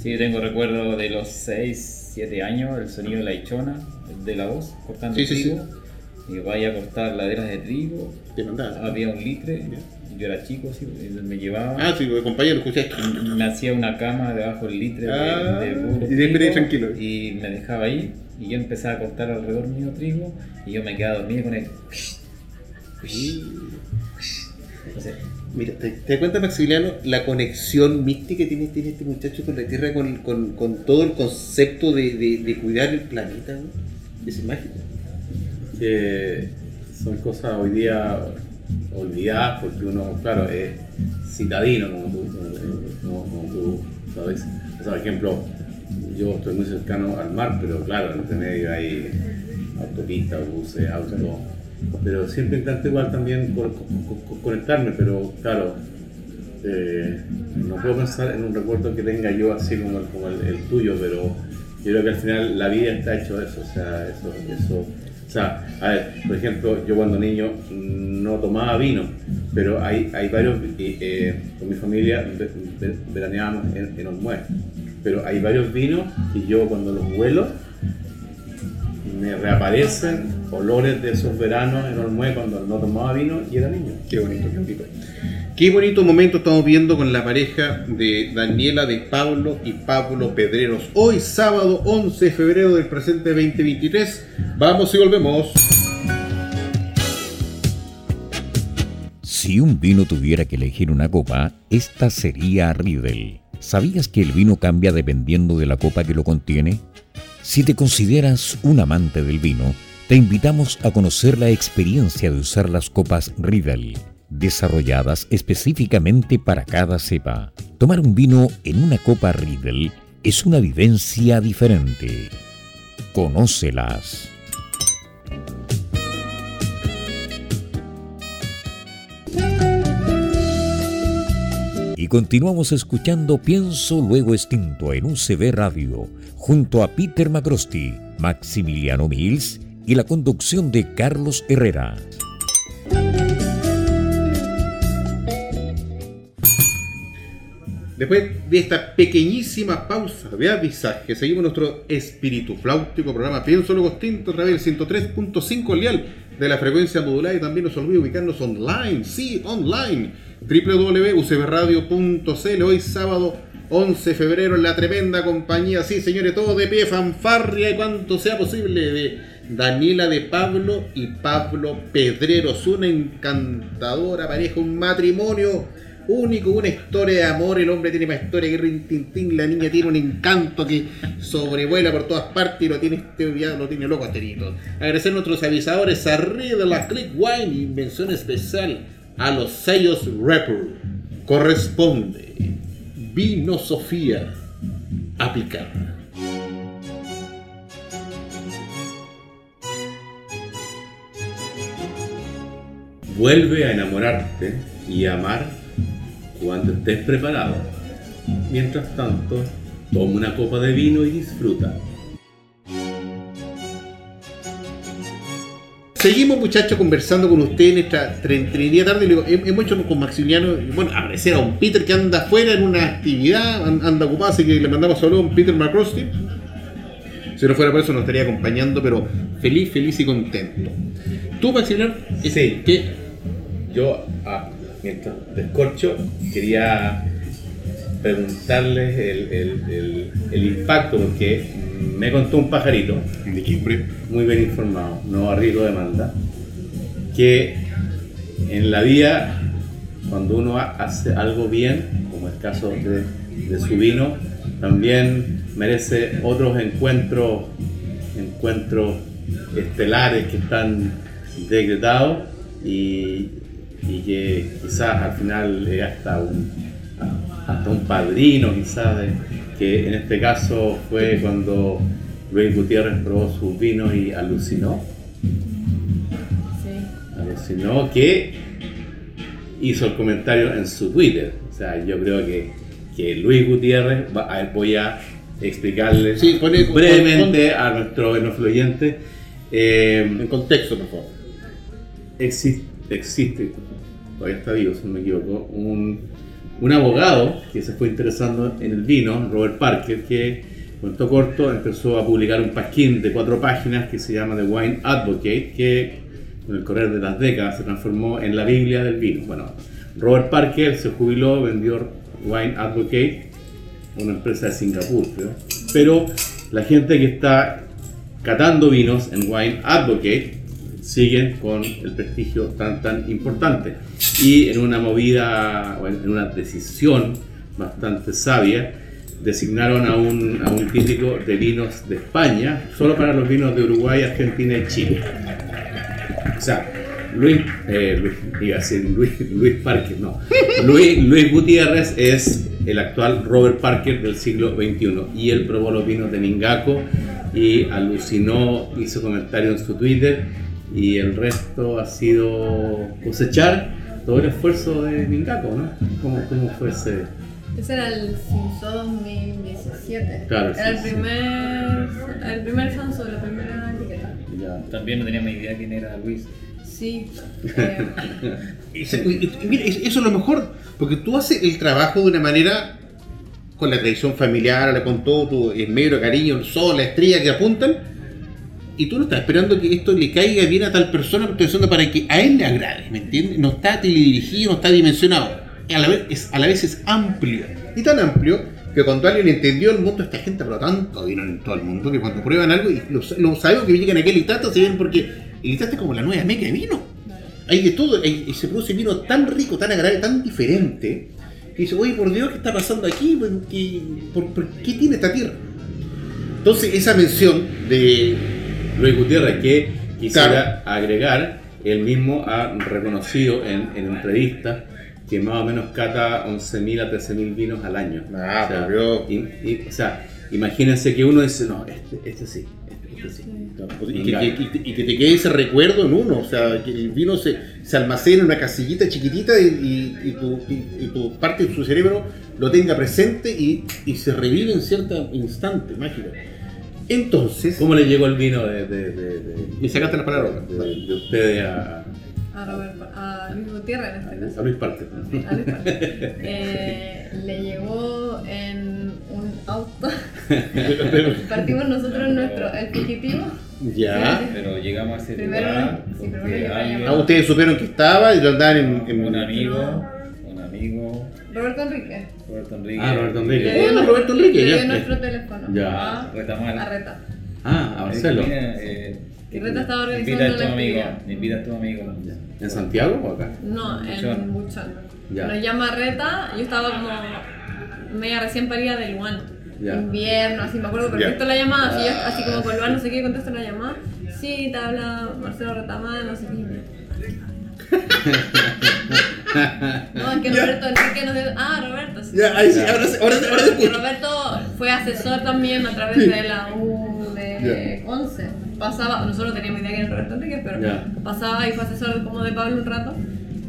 Sí, tengo recuerdo de los 6, 7 años, el sonido de la hichona, de la voz, cortando Sí, sí, trigo. Y vaya a cortar laderas de trigo. Te mandaban. Había un litre yo era chico, sí, él me llevaba. Ah, sí, de compañero, escuché. me hacía una cama debajo del litre de- Ah, de, puro y siempre tranquilo. Y me dejaba ahí y yo empezaba a cortar alrededor mío trigo y yo me quedaba dormido con él. Entonces, Mira, ¿te, te das cuenta, Maximiliano, la conexión mística que tiene, tiene este muchacho con la Tierra, con, con- con todo el concepto de, de- de cuidar el planeta? ¿no? Es mágico. que son cosas hoy día olvidadas porque uno, claro, es citadino, como tú, como- sabes. Por ejemplo, yo estoy muy cercano al mar, pero claro, entre medio hay autopistas, buses, autos, pero siempre intento igual también co- co- co- conectarme, pero claro, eh, no puedo pensar en un recuerdo que tenga yo así como el, como el, tuyo, pero creo que al final la vida está hecho de eso, o sea, a ver, por ejemplo, yo cuando niño no tomaba vino, pero hay, hay varios, eh, con mi familia ve- ve- veraneábamos en, en Olmué, pero hay varios vinos que yo cuando los huelo me reaparecen olores de esos veranos en Olmué cuando no tomaba vino y era niño. Qué bonito, qué bonito. Qué bonito momento estamos viendo con la pareja de Daniela de Pablo y Pablo Pedreros. Hoy sábado 11 de febrero del presente 2023. Vamos y volvemos. Si un vino tuviera que elegir una copa, esta sería Riedel. ¿Sabías que el vino cambia dependiendo de la copa que lo contiene? Si te consideras un amante del vino, te invitamos a conocer la experiencia de usar las copas Riedel, desarrolladas específicamente para cada cepa. Tomar un vino en una copa Riedel es una vivencia diferente. Conócelas. Y continuamos escuchando Pienso Luego Extinto en UCB Radio, junto a Peter Macrosti, Maximiliano Mills y la conducción de Carlos Herrera. Después de esta pequeñísima pausa de avisaje, seguimos nuestro espíritu flautico programa Pienso Luego través del 103.5 lial de la frecuencia modulada y también nos olvide ubicarnos online, sí, online, www.ucbradio.cl hoy sábado 11 de febrero en la tremenda compañía, sí señores, todo de pie, fanfarria y cuanto sea posible de Daniela de Pablo y Pablo Pedreros, una encantadora pareja, un matrimonio único, una historia de amor, el hombre tiene más historia que Rin Tin Tin, la niña tiene un encanto que sobrevuela por todas partes y lo tiene este lo tiene loco asterito. Agradecer a nuestros avisadores arriba de la Click Wine y mención especial a los sellos Rapper. Corresponde Vino Sofía a picar. Vuelve a enamorarte y amar cuando estés preparado. Mientras tanto, toma una copa de vino y disfruta. Seguimos muchachos conversando con usted en esta tre- trinidad tarde. Le digo, hem- hemos hecho con Maximiliano, bueno, agradecer a un Peter que anda afuera en una actividad, an- anda ocupado, así que le mandamos saludos a un Peter McCrosty. Si no fuera por eso nos estaría acompañando, pero feliz, feliz y contento. Tú, Maximiliano, Sí. ¿qué? Yo, ah, mientras descorcho, quería preguntarles el, el- el- el impacto, porque me contó un pajarito, De muy bien informado, no arriesgo demanda, que en la vida, cuando uno ha- hace algo bien, como el caso de, de su vino, también merece otros encuentros, encuentros estelares que están decretados y, y que quizás al final es hasta un, hasta un padrino, quizás, de- que en este caso fue cuando Luis Gutiérrez probó sus vinos y alucinó, Sí. alucinó que hizo el comentario en su Twitter. O sea, yo creo que, que Luis Gutiérrez, va- a ver, voy a explicarle Sí, pone- brevemente a nuestro influyente. En contexto, por favor. existe, existe, todavía está vivo, si no me equivoco, un, un abogado que se fue interesando en el vino, Robert Parker, que cuento corto empezó a publicar un pasquín de cuatro páginas que se llama The Wine Advocate, que con el correr de las décadas se transformó en la Biblia del vino. Bueno, Robert Parker se jubiló, vendió Wine Advocate, una empresa de Singapur, creo. Pero la gente que está catando vinos en Wine Advocate siguen con el prestigio tan tan importante. Y en una movida, en una decisión bastante sabia, designaron a un, a un crítico de vinos de España, solo para los vinos de Uruguay, Argentina y Chile. O sea, Luis, eh, Luis, iba a decir Luis, Luis Parker, no. Luis, Luis Gutiérrez es el actual Robert Parker del siglo XXI y él probó los vinos de Mingaco y alucinó, hizo comentario en su Twitter y el resto ha sido cosechar todo el esfuerzo de Mingaco, ¿no? ¿Cómo, cómo fue ese? Ese era el Cinso 2017. Claro, Era el sí, sí. primer, el primer Sanso de la primera etiqueta. Ya. También no teníamos idea quién era Luis. Sí. eh, Y mira, es- eso es lo mejor, porque tú haces el trabajo de una manera con la tradición familiar, con todo tu esmero, cariño, el sol, la estrella que apuntan, y tú no estás esperando que esto le caiga bien a tal persona, estás pensando para que a él le agrade, ¿me entiendes? No está teledirigido, no está dimensionado. A la, vez, es, a la vez es amplio, y tan amplio que cuando alguien entendió el mundo esta gente, pero tanto vino en todo el mundo, que cuando prueban algo, y lo, lo sabemos que llegan a aquel Itata, se ven porque el Itata es como la nueva meca de vino hay de todo, y se produce vino tan rico, tan agradable, tan diferente, que dice, oye, por Dios, ¿qué está pasando aquí? Pues, ¿Qué, por, por qué tiene esta tierra? Entonces, esa mención de... Luis Gutiérrez, que quisiera agregar, él mismo ha reconocido en, en entrevistas que más o menos cata 11.000 a 13.000 vinos al año. Ah, o, sea, por Dios. y- y- o sea, imagínense que uno dice, no, este, este sí, este, este sí. Y que, que- y que te quede ese recuerdo en uno, o sea, que el vino se, se almacena en una casillita chiquitita y, y- y tu, y- y tu parte de su cerebro lo tenga presente y, y se revive en cierto instante mágico. Entonces, ¿Cómo le llegó el vino de, de, de, de- Me sacaste las palabras. de, de ustedes a, a, Robert, a Luis Gutiérrez en este caso. a Luis Parker? A Luis Parker. Eh, le llegó en un auto. Partimos nosotros en nuestro, el fugitivo. ya. Pero llegamos a ese Primero, lugar sí, primero a alguien- Ah, ustedes supieron que estaba y lo andaban en, en- un amigo, un amigo, Roberto Enrique. Roberto Enrique. Ah, Roberto Enrique. Le Bueno, Roberto Enrique, le dio ya. nuestro teléfono. Ya. A, Retamala. a Reta. Ah, a Marcelo. Eh, Y Reta estaba Invita organizando a tu amigo, invita a tu amigo. ¿En Santiago o acá? No, en Buchón. Ya. Nos llama Reta, yo estaba como media recién parida de Luan. Ya. Invierno, así me acuerdo perfecto la llamada, así, yo, así como con Luan, no sé qué, contesto la llamada. Sí, te habla Marcelo Retamada, no sé qué. No, es que Roberto Enrique nos dio. Ah, Roberto, sí. Ya, ahí sí, ahora, sí, ahora, sí, ahora sí Que escucho. Roberto fue asesor también a través de la U de 11. Pasaba, nosotros no teníamos idea que era Roberto Enrique, pero Ya. pasaba y fue asesor como de Pablo un rato.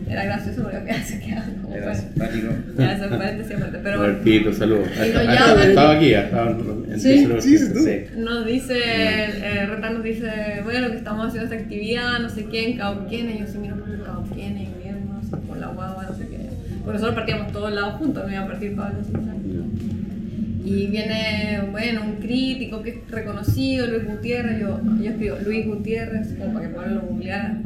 Era gracioso porque se quedaba como Era fuera. simpático. Ya, ese paréntesis aparte. Pero Robertito, saludos. Y lo Ah, llaman. Estaba aquí, estaba en Sí, en- sí, sí, tú. nos dice, eh, Reta nos dice, bueno, que estamos haciendo esta actividad, no sé qué, en Cauquienes. Y yo sí, mira, por Porque nosotros partíamos todos lados juntos, no iba a partir Pablo. Y viene, bueno, un crítico que es reconocido, Luis Gutiérrez. Yo, yo escribo Luis Gutiérrez, como para que Pablo lo googleara.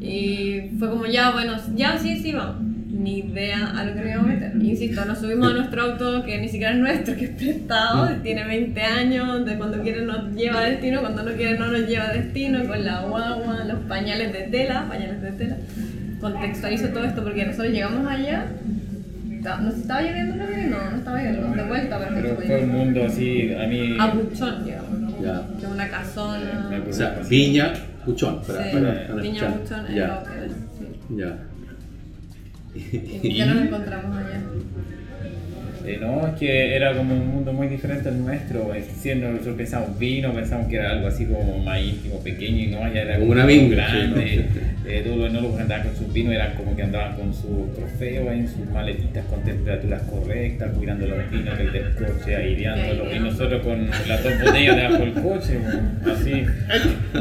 Y fue como, ya, bueno, ya, sí, sí, vamos. Ni idea a lo que nos íbamos a meter. Insisto, nos subimos a nuestro auto, que ni siquiera es nuestro, que es prestado, tiene 20 años, de cuando quiere nos lleva a destino, cuando no quiere no nos lleva a destino, con la guagua, los pañales de tela, pañales de tela. Contextualizo todo esto porque nosotros llegamos allá, ¿nos estaba lloviendo la vida? No, no estaba lloviendo, de vuelta, pero fue un mundo así, a mí. a Buchón llegamos, Ya. que una casona. O sea, Viña, Puchón. Para, Sí, para, para Viña. Buchón en Ya, Cauquenes, sí. ya. ¿Y qué nos encontramos allá? Eh, no, es que era como un mundo muy diferente al nuestro. Siendo nosotros pensamos vino, pensamos que era algo así como más íntimo, pequeño, y no, ya era Como una vinga, grande. sí. Eh, todos los enólogos que andaban con sus vinos eran como que andaban con sus trofeos en sus maletitas con temperaturas correctas, cuidando los vinos desde el coche, aireándolos. Y nosotros con las dos botellas debajo del coche, así.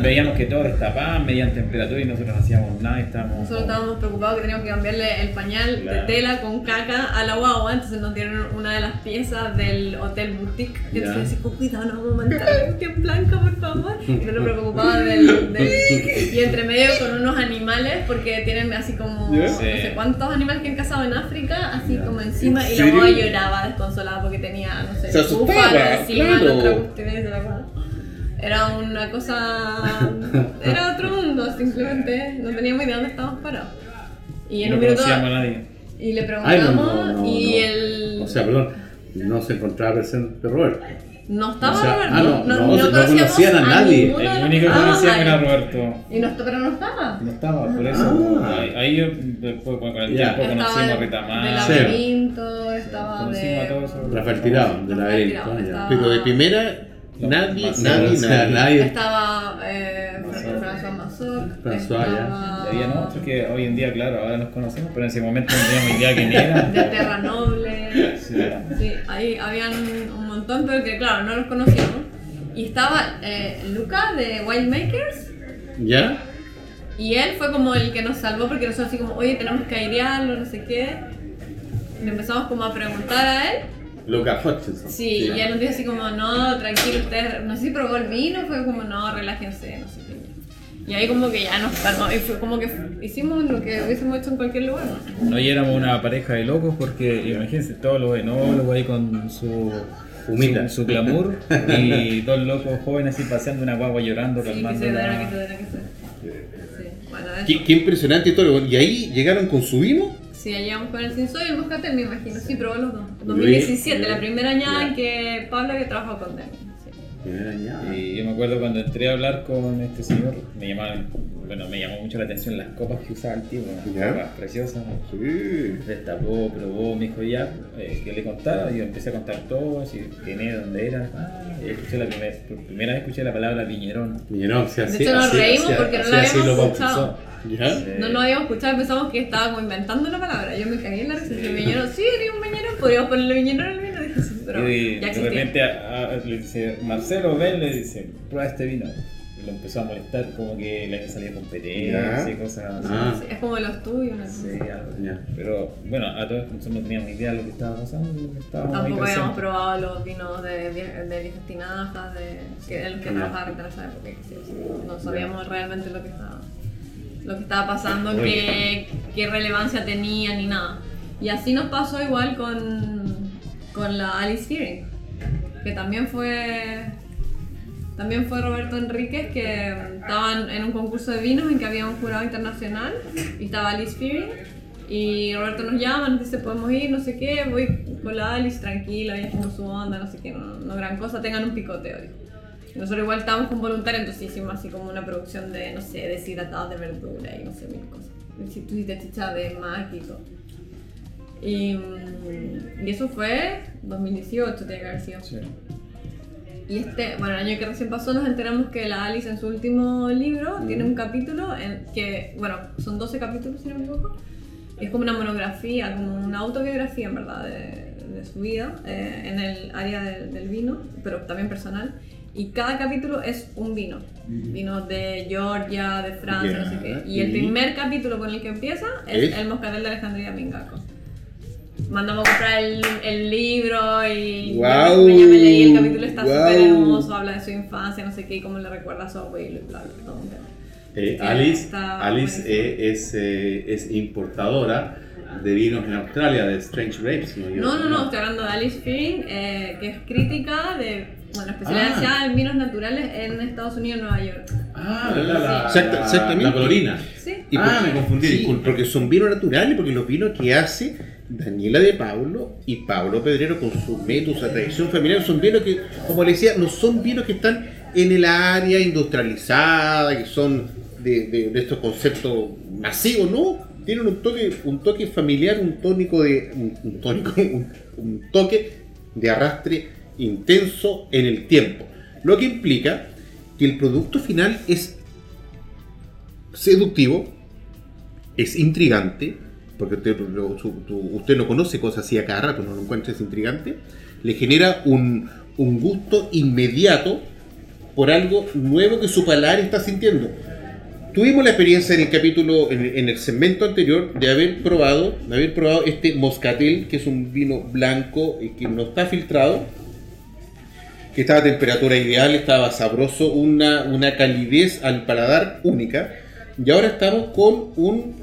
Veíamos que todos destapaban, medían temperatura y nosotros no hacíamos nada, estábamos. Nosotros estábamos preocupados que teníamos que cambiarle el pañal Claro. de tela con caca a la guagua, entonces nos dieron una de las piezas del Hotel Boutique. Y Ya. entonces decía, cuidado, no vamos a mandar cuestión blanca, por favor. Y no me preocupaba del, del- Y entre medio con unos animales, porque tienen así como Ya. no sé cuántos animales que han cazado en África, así Ya. como encima. ¿En Y la serio? lloraba desconsolada porque tenía, no sé, Se asustaba, encima, claro. la otra cuestión y se la guarda. Era una cosa. Era otro mundo, simplemente. No teníamos idea dónde estábamos parados. Y en no un minuto. conocíamos a nadie. Y le Ay, preguntamos no, no, no, y no. O sea, perdón, no se encontraba presente Roberto. no estaba o sea, Roberto. ah, no, no, conocían a nadie. de El único que conocíamos ahí. era Roberto. Y no, pero no estaba. No estaba, por eso. Ah. Ahí, ahí yo, después, con el Ya. tiempo, Estaba conocimos a de, Rita de Más. Sí. laberinto, estaba Conocimos de. a todos esos. Rafael Tirado, de laberinto. Estaba- Pero de primera, No, nadie, nadie, nadie. nadie. Estaba eh, François Mazoc. François, estaba Y había otros que hoy en día, claro, ahora nos conocemos, pero en ese momento no teníamos idea quién era. De Terra Noble. Sí. Ahí habían un montón, pero que claro, no los conocíamos. Y estaba eh, Luca de Wildmakers. ¿Ya? Y él fue como el que nos salvó porque nosotros así como, oye, tenemos que airearlo, no sé qué. Y le empezamos como a preguntar a él. Luca Hutchinson. Sí, y él nos dijo así como, no, tranquilo, ustedes, no sé si probó el vino, fue como, no, relájense, no sé. Y ahí como que ya nos calmó, y fue como que hicimos lo que hubiésemos hecho en cualquier lugar. No, y éramos una pareja de locos porque, imagínense, todos los enólogos ahí con su, Humita. su, su glamour y dos locos jóvenes así paseando una guagua llorando, Sí, que calmando que que se Sí, bueno. Qué, qué impresionante todo. ¿Y ahí llegaron con su vino? Sí, ya llegamos con el Cinsoy y el Moscatel, me imagino. Sí, probó los dos. Yo 2017, vi- la primera añada Ya. en que Pablo había trabajado con Demi. Sí. Y yo me acuerdo cuando entré a hablar con este señor, me llamaban, bueno, me llamó mucho la atención las copas que usaba el tipo, unas Ya. copas preciosas. Sí. Destapó, probó, me dijo ya, eh, que le contara, y yo empecé a contar todo, así, quién era, dónde era. Y escuché la primera, por primera vez escuché la palabra viñerón. Viñerón, sí, así, De hecho, nos así- reímos así- porque no así habíamos lo escuchado. bautizó. ¿Ya? No lo habíamos escuchado, pensamos que estaba como inventando la palabra. Yo me cagué en la risa. El viñero, sí, era un viñero, podríamos ponerle viñero al vino. Dije, sí, pero y ya de repente a- le dice, Marcelo, ven, le dice, prueba este vino. Y lo empezó a molestar como que le salía competencia y cosas así. Ah. Sí, es como los tuyos. ¿no? Sí, algo. Ya. Pero bueno, a todos nosotros no teníamos idea de lo que estaba pasando. Lo que estábamos ahí Tampoco habíamos presentes. probado los vinos de, vie- de viejas tinajas, de que el que No. trabajaba en esa época. sí, sí, No sabíamos realmente lo que estaba, lo que estaba pasando, qué, qué relevancia tenía ni nada. Y así nos pasó igual con, con la Alice Fearing, que también fue también fue Roberto Enríquez que estaban en un concurso de vinos en que había un jurado internacional y estaba Alice Fearing y Roberto nos llama, nos dice podemos ir, no sé qué, voy con la Alice tranquila, ella como su onda, no sé qué, no, no gran cosa, tengan un picoteo. Y Nosotros igual estábamos con voluntarios, entonces hicimos así como una producción de, no sé, deshidratados de verdura y no sé, mil cosas. Tú hiciste chicha de mac y todo. Y, mm, y eso fue 2018, tiene que haber sido. Sí. Y este, bueno, el año que recién pasó nos enteramos que la Alice en su último libro tiene un capítulo en que, bueno, son 12 capítulos si no me equivoco. Es como una monografía, como una autobiografía en verdad de, de su vida eh, en el área del- del vino, pero también personal. Y cada capítulo es un vino. Vinos de Georgia, de Francia, no sé qué. Y el Y- primer capítulo con el que empieza es, ¿Es? el Moscatel de Alejandría Mingaco. Mandamos a comprar el, el libro y Guau, yo, yo me leí el capítulo, está guau. súper hermoso, habla de su infancia, no sé qué, y cómo le recuerda a su abuelo y bla, bla, todo un tema. Eh, Sí, Alice, está Alice eh, es, eh, es importadora de vinos en Australia, de Strange Grapes. ¿no? No, no, no, estoy hablando de Alice Fearing, eh, que es crítica de, bueno, especialidad Ah. en vinos naturales en Estados Unidos y Nueva York. Ah, la, la, la, la- exactamente. La colorina. Sí. Y Ah, por- me confundí, sí, disculpa. porque son vinos naturales, porque los vinos que hace Daniela de Paulo y Pablo Pedrero con su su tradición familiar, son vinos que, como le decía, no son vinos que están en el área industrializada, que son de, de- estos conceptos masivos, no. Tienen un toque, un toque familiar, un tónico de. un, tónico, un toque de arrastre intenso en el tiempo. Lo que implica que el producto final es seductivo, es intrigante, porque usted lo, su- tu- usted conoce cosas así a cada rato, no lo encuentra es intrigante, le genera un, un gusto inmediato por algo nuevo que su paladar está sintiendo. tuvimos la experiencia en el capítulo, en, en el segmento anterior, de haber probado, de haber probado este moscatel, que es un vino blanco y que no está filtrado, que estaba a temperatura ideal, estaba sabroso, una, una calidez al paladar única. Y ahora estamos con un,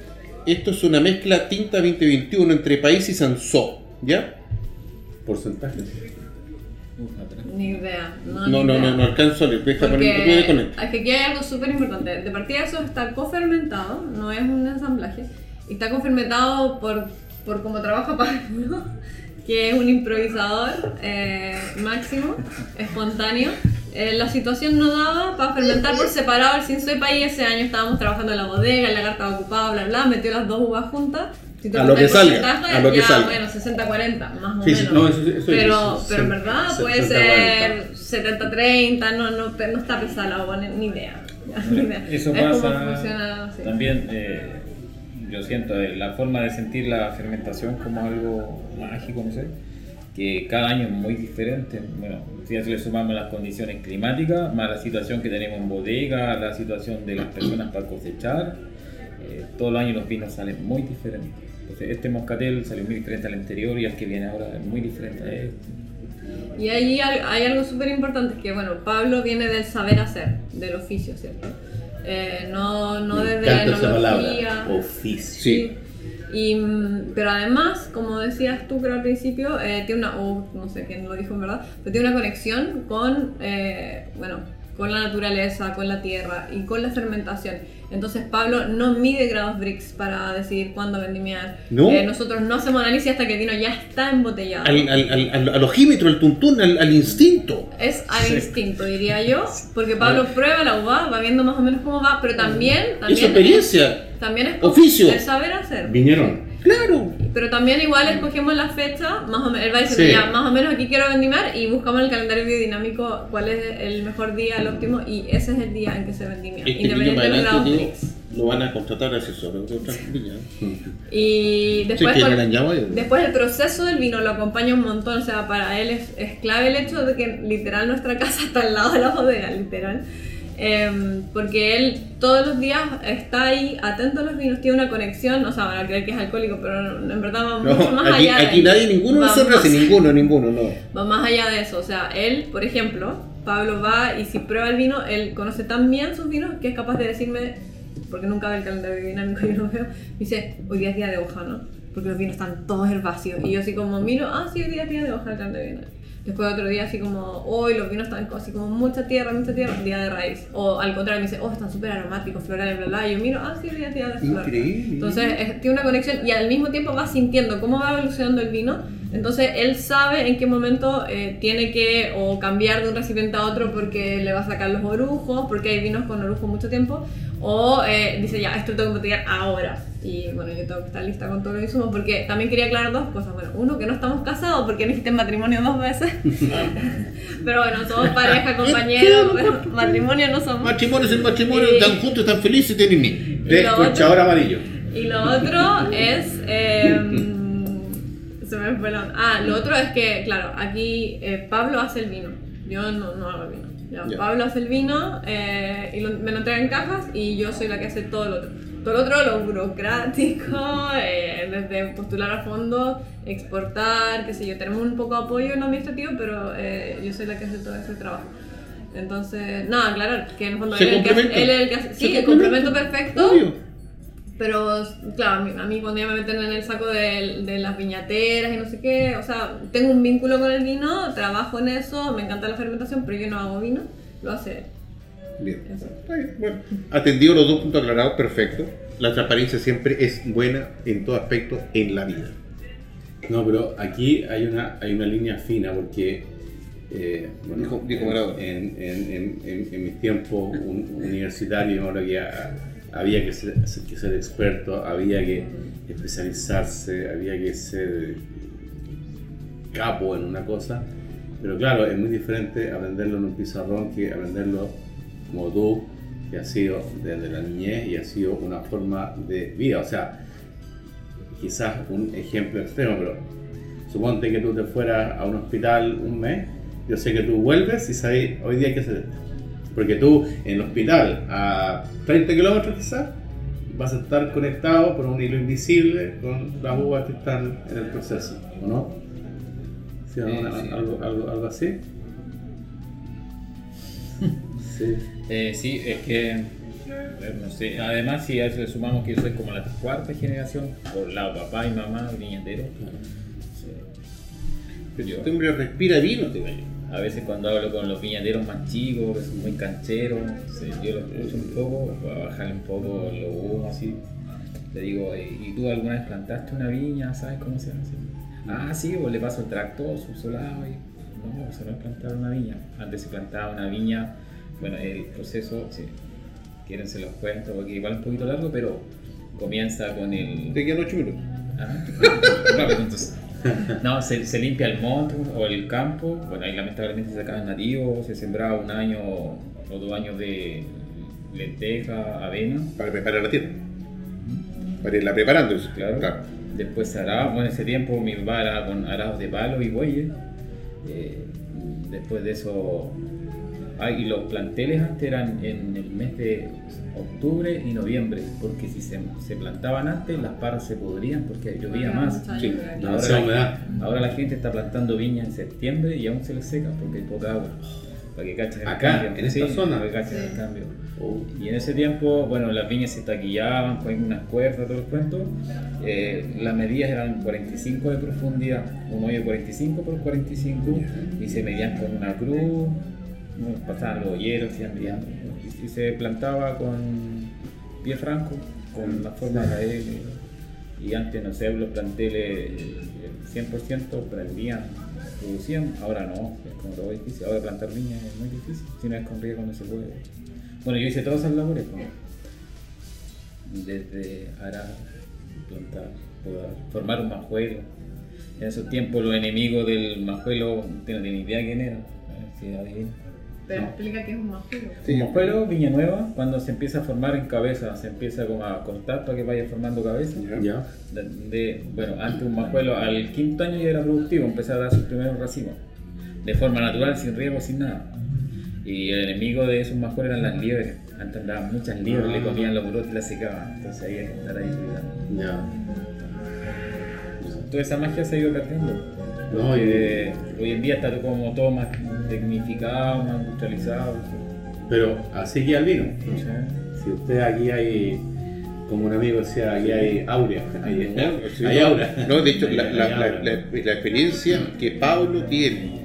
esto es una mezcla tinta 2021 entre país y Sansó, ¿ya? Porcentajes. Ni idea. No, No, ni no, idea. no, no alcanzo a leer, deja poner de conecto. es que aquí hay algo súper importante. De partida eso está cofermentado, no es un ensamblaje. Y está cofermentado por, por cómo trabaja Pablo, que es un improvisador eh, máximo, espontáneo. Eh, la situación no daba para fermentar por separado el cinsoepa y ese año estábamos trabajando en la bodega, el lagar estaba ocupado, bla, bla, metió las dos uvas juntas. Si te A lo que salga, porcentaje, a lo que ya, salga. Bueno, 60-40, más o Sí, sí, menos. no, eso, eso Pero, eso, pero en verdad puede 60-40. ser 70-30, no, no, no está pesada la uva, ni, idea. Ni idea. Eso es pasa funciona también, eh, yo siento, eh, la forma de sentir la fermentación como algo mágico, no sé, que cada año es muy diferente. Bueno, si a eso le sumamos las condiciones climáticas, más la situación que tenemos en bodega, la situación de las personas para cosechar, eh, todos los años los vinos salen muy diferentes. Entonces, este moscatel salió muy diferente al anterior y al que viene ahora es muy diferente a este. Y ahí hay algo súper importante, que bueno, Pablo viene del saber hacer, del oficio, ¿cierto? Eh, no, no desde la esa enología. palabra, oficio. Sí. Y, mm, pero además, como decías tú creo al principio, eh, tiene una, o no sé quién lo dijo en verdad, pero tiene una conexión con, eh, bueno, con la naturaleza, con la tierra y con la fermentación. Entonces Pablo no mide grados Brix para decidir cuándo vendimiar. ¿No? Eh, nosotros no hacemos análisis hasta que el vino ya está embotellado. Al, al, al, al, al ojímetro, al tuntún, al, al instinto. Es al instinto, diría yo, porque Pablo prueba la uva, va viendo más o menos cómo va, pero también, Es también, experiencia. también es Oficio. el saber hacer. Viñeron. Claro. Pero también igual escogemos la fecha, más o menos, él va diciendo Sí. ya, más o menos aquí quiero vendimiar y buscamos en el calendario biodinámico cuál es el mejor día, el óptimo y ese es el día en que se vendimia, Este niño independiente para de lo van a contratar asesor de otra viña. Y Sí, después, yo. después el proceso del vino lo acompaña un montón, o sea, para él es, es clave el hecho de que literal nuestra casa está al lado de la bodega, literal. Em, porque él todos los días está ahí atento a los vinos, tiene una conexión, o sea, van a creer que es alcohólico, pero en verdad va No, mucho más aquí, allá. de- aquí nadie, ninguno de va nosotros más- hace ninguno, ninguno, no. Va más allá de eso, o sea, él, por ejemplo, Pablo va y si prueba el vino, él conoce tan bien sus vinos que es capaz de decirme, porque nunca ve el calendario dinámico y lo veo, me dice, hoy día es día de hoja, ¿no? Porque los vinos están todos herbáceos. Y yo así como miro, ah, sí, hoy día es día de hoja el calendario dinámico. Después otro día así como, hoy los vinos están así como mucha tierra, mucha tierra, día de raíz. O al contrario, me dice, oh, están súper aromáticos, florales, bla, bla. Y yo miro, ah, sí, día de flor. Increíble. Entonces es- tiene una conexión y al mismo tiempo va sintiendo cómo va evolucionando el vino. Entonces él sabe en qué momento eh, tiene que o cambiar de un recipiente a otro porque le va a sacar los orujos, porque hay vinos con orujo mucho tiempo, o eh, dice ya, esto lo tengo que embotellar ahora. Y bueno, yo tengo que estar lista con todo lo insumos porque también quería aclarar dos cosas. Bueno, uno, que no estamos casados porque hiciste matrimonio dos veces. pero bueno, somos pareja, compañeros, pero matrimonio no somos. Matrimonio es el matrimonio, Sí. están juntos, están felices y tienen niños. De lo otro- escuchador amarillo. Y lo otro es. em, se me fue la. Ah, lo otro es que, claro, aquí eh, Pablo hace el vino. Yo no, no hago el vino. Ya, Ya. Pablo hace el vino eh, y lo- me lo entrega en cajas y yo soy la que hace todo lo otro. Todo lo otro, lo burocrático, eh, desde postular a fondo, exportar, qué sé yo. Tenemos un poco de apoyo en lo administrativo, pero eh, yo soy la que hace todo ese trabajo. Entonces, nada, claro, que en el fondo él, es el que él es el que hace. Sí, el complemento perfecto. Obvio. Pero, claro, a mí, cuando ya me meten en el saco de, de las viñateras y no sé qué, o sea, tengo un vínculo con el vino, trabajo en eso, me encanta la fermentación, pero yo no hago vino, lo hace. Bien. Eso. Está bien, Bueno, atendido los dos puntos aclarados, perfecto. La transparencia siempre es buena en todo aspecto en la vida. No, pero aquí hay una, hay una línea fina porque, eh, bueno, Dijo- dijo en, mis tiempos un- universitarios, yo creo que había que ser, que ser experto, había que especializarse, había que ser capo en una cosa, pero claro, es muy diferente aprenderlo en un pizarrón que aprenderlo como tú, que ha sido desde la niñez y ha sido una forma de vida, o sea, quizás un ejemplo extremo, pero suponte que tú te fueras a un hospital un mes, yo sé que tú vuelves y sabes hoy día qué hacer. Porque tú en el hospital a 30 kilómetros quizás vas a estar conectado por un hilo invisible con las uvas que están en el proceso, ¿o no? Sí. Algo, algo, algo así. Sí. Eh, sí, es que, no sé, además si a eso le sumamos que yo soy como la cuarta generación, por lado papá y mamá, viñatero. Sí. Pero Yo- este hombre respira vino, te gallo. A veces cuando hablo con los viñateros más chicos, que son muy cancheros, entonces yo los escucho un poco, para bajarle un poco los humos así. Le digo, "Eh, ¿y tú alguna vez plantaste una viña? ¿Sabes cómo se hace? Ah, sí, pues le paso el tractor, su solado y... No, eso no es plantar una viña. Antes se plantaba una viña, bueno, el proceso, si quieren se los cuento porque igual es un poquito largo, pero comienza con el... Te quedan 8 minutos. Ah, rápido, entonces. No, se, se limpia el monte o el campo. Bueno, ahí lamentablemente se sacaban nativos, se sembraba un año o dos años de lenteja, avena, Para preparar la tierra. Para irla preparando eso. claro. Después se araba, bueno, en ese tiempo mi papá era con arados de palo y bueyes. Eh, después de eso, ah, y los planteles antes eran en el mes de octubre y noviembre, porque si se, se plantaban antes, las parras se podrían porque llovía más. Sí. Ahora esa la- humedad. Ahora la gente está plantando viña en septiembre y aún se les seca porque hay poca agua. Para que cachen el Acá, cambio. en esta Sí, zona. Para que cachen el cambio. Oh. Y en ese tiempo, bueno, las viñas se taquillaban con unas cuerdas, todo el cuento. Eh, las medidas eran 45 de profundidad, un hoyo 45 por 45, y se medían con una cruz, pasaban los hieros, se y, se plantaba con pie franco, con la forma de la L. Y antes, no sé, los planteles eh, 100% prendían, producían, ahora no, es como todo difícil. Ahora plantar viña es muy difícil, si no es con riesgo no se puede. Bueno, yo hice todas esas labores, como desde arar, plantar, podar, formar un majuelo. En esos tiempos los enemigos del majuelo no tienen idea quién adivina. Pero No. explica que es un majuelo. Sí. Un majuelo, viña nueva, cuando se empieza a formar en cabeza, se empieza como a cortar para que vaya formando cabeza. Ya. De, de- bueno, antes un majuelo al quinto año ya era productivo, empezaba a dar sus primeros racimos. De forma natural, sin riego, sin nada. Y el enemigo de esos majuelos eran las liebres. Antes andaban muchas liebres, le comían los brotes y las secaban. Entonces ahí hay que estar ahí cuidando. Ya. Toda esa magia se ha ido perdiendo. No, hoy en día está como todo más tecnificado, más industrializado. Pero así guía el vino. Si usted aquí hay, como un amigo decía, aquí hay aurea. Hay, Sí, hay no, aura. No, de hecho, Hay- la, hay la- la- aura. la- la experiencia que Pablo tiene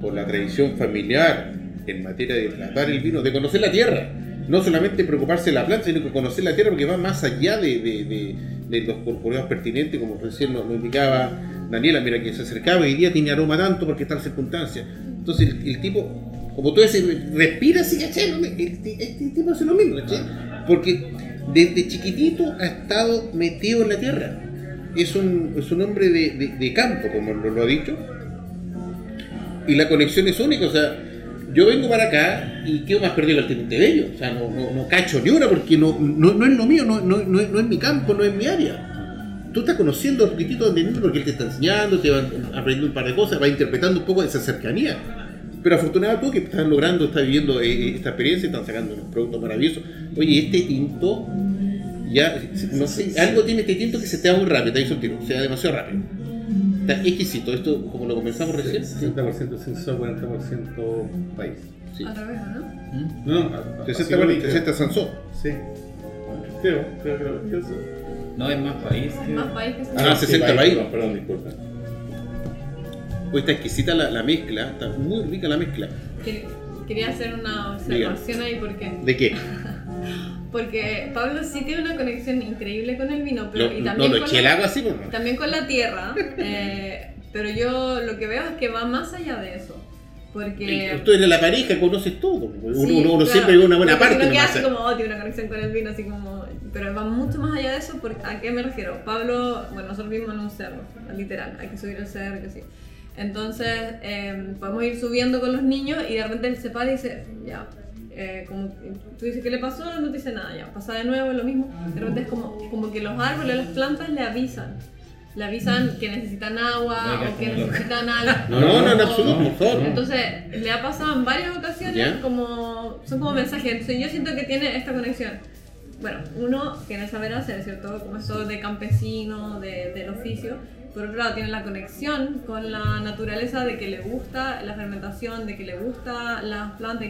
por la tradición familiar en materia de tratar el vino, de conocer la tierra, no solamente preocuparse de la planta, sino que conocer la tierra porque va más allá de, de- de- de los corporeos pertinentes, como recién nos lo indicaba Daniela, mira que se acercaba y hoy día tiene aroma tanto porque tal circunstancia. Entonces el, tipo, como tú dices, respira así, ¿cachai? No, Este, este tipo hace lo mismo, ¿cachai? Porque desde chiquitito ha estado metido en la tierra. Es un, es un hombre de, de- campo, como lo, ha dicho. Y la conexión es única, o sea, yo vengo para acá y quedo más perdido que el bello. O sea, no, no, no cacho ni una porque no, no, no es lo mío, no, no es mi campo, no es mi área. Tú estás conociendo a poquitito de Nino porque él te está enseñando, te va aprendiendo un par de cosas, va interpretando un poco esa cercanía. Pero afortunado tú que estás logrando, estás viviendo eh, esta experiencia, están sacando unos productos maravillosos. Oye, este tinto, ya, no sé, algo tiene este tinto que se te da muy rápido, te dice un tiro, se da demasiado rápido. Está exquisito, esto como lo comenzamos recién. 60% sensor, 40% país. Sí. Vez, ¿no? ¿Mm? No, no, a- 60, así lo vi, 60 Sansó. Sí. Creo, creo, creo. creo sí. No es más país. Es que- más país que Ah, sí, 60 país. Perdón, perdón, disculpa. Pues está exquisita la, la mezcla, está muy rica la mezcla. Que- Quería hacer una observación ahí porque, ¿De qué? porque Pablo sí tiene una conexión increíble con el vino, pero Lo- y no, también, lo con eché el la, agua así, pues, no. también con la tierra. eh, pero yo lo que veo es que va más allá de eso. Porque Tú eres la pareja, conoces todo. Uno, Sí, uno- uno claro. siempre ve una buena parte. No queda así como, oh, tiene una conexión con el vino, así como. Pero va mucho más allá de eso. Porque, ¿A qué me refiero? Pablo, bueno, nosotros vivimos en un cerro, literal, hay que subir el cerro, que sí. Entonces, eh, podemos ir subiendo con los niños y de repente él se para y dice, ya. eh, como tú dices, ¿qué le pasó? No te dice nada, ya. Pasa de nuevo, lo mismo. De repente es como, como que los árboles, las plantas le avisan. le avisan que necesitan agua Oiga, o que necesitan algo. No, no, no, en absoluto, por favor. Entonces, le ha pasado en varias ocasiones ¿Ya? como. Son como mensajes. Entonces, yo siento que tiene esta conexión. Bueno, uno tiene saber hacer, ¿cierto? Como esto de campesino, de, del oficio. Por otro lado, tiene la conexión con la naturaleza de que le gusta la fermentación, de que le gusta las plantas,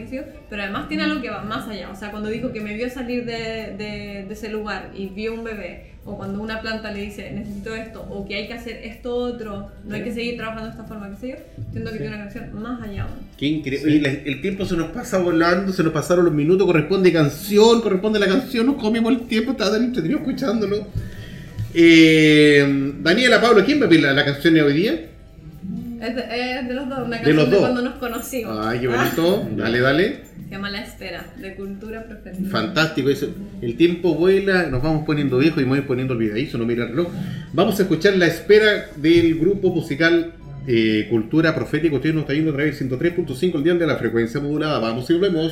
pero además tiene algo que va más allá. O sea, cuando dijo que me vio salir de, de- de ese lugar y vio un bebé, o cuando una planta le dice necesito esto, o que hay que hacer esto otro, no hay que seguir trabajando de esta forma, qué sé yo, siento que tiene una conexión más allá aún. Qué increíble. La- el tiempo se nos pasa volando, se nos pasaron los minutos, corresponde canción, corresponde la canción, nos comimos el tiempo, estaba tan entretenido escuchándolo. Eh, Daniela, Pablo, ¿quién va a pedir la, la canción de hoy día? Es de, es de los dos, una De canción de, los dos. cuando nos conocimos. Ay, qué bonito. Dale, dale. Se llama La Espera, de Cultura Profética. Fantástico eso. El tiempo vuela, nos vamos poniendo viejos y voy poniendo olvidadizo, no mira el reloj. Vamos a escuchar la espera del grupo musical eh, Cultura Profética. Ustedes nos está yendo a través del 103.5 el día de la frecuencia modulada. Vamos y volvemos.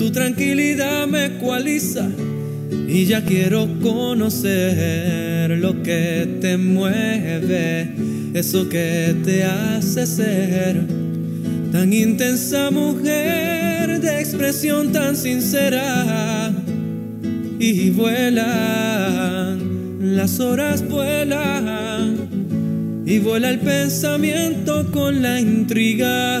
tu tranquilidad me ecualiza y ya quiero conocer lo que te mueve, eso que te hace ser tan intensa mujer de expresión tan sincera. Y vuelan, las horas vuelan y vuela el pensamiento con la intriga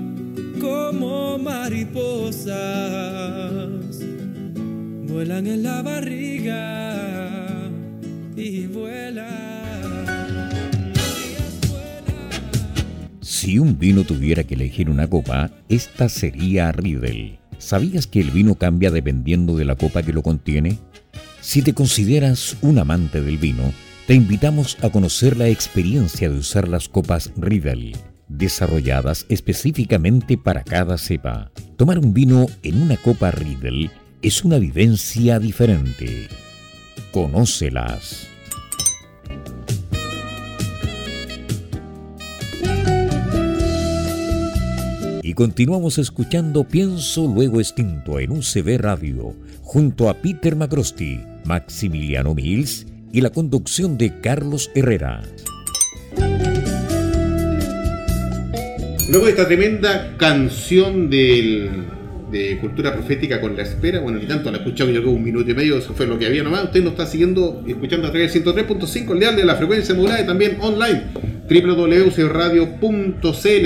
como mariposas vuelan en la barriga y vuelan. Si un vino tuviera que elegir una copa, esta sería Riedel. ¿Sabías que el vino cambia dependiendo de la copa que lo contiene? Si te consideras un amante del vino, te invitamos a conocer la experiencia de usar las copas Riedel, desarrolladas específicamente para cada cepa. Tomar un vino en una copa Riedel es una vivencia diferente. Conócelas. y continuamos escuchando Pienso Luego Extinto en UCB Radio, junto a Peter Macrosti, Maximiliano Mills y la conducción de Carlos Herrera. Luego de esta tremenda canción del, de cultura profética con la espera, bueno, ni tanto la he yo creo un minuto y medio, eso fue lo que había nomás. Usted nos está siguiendo, escuchando a través del 103.5, leal de la frecuencia modulada y también online, www.radio.cl,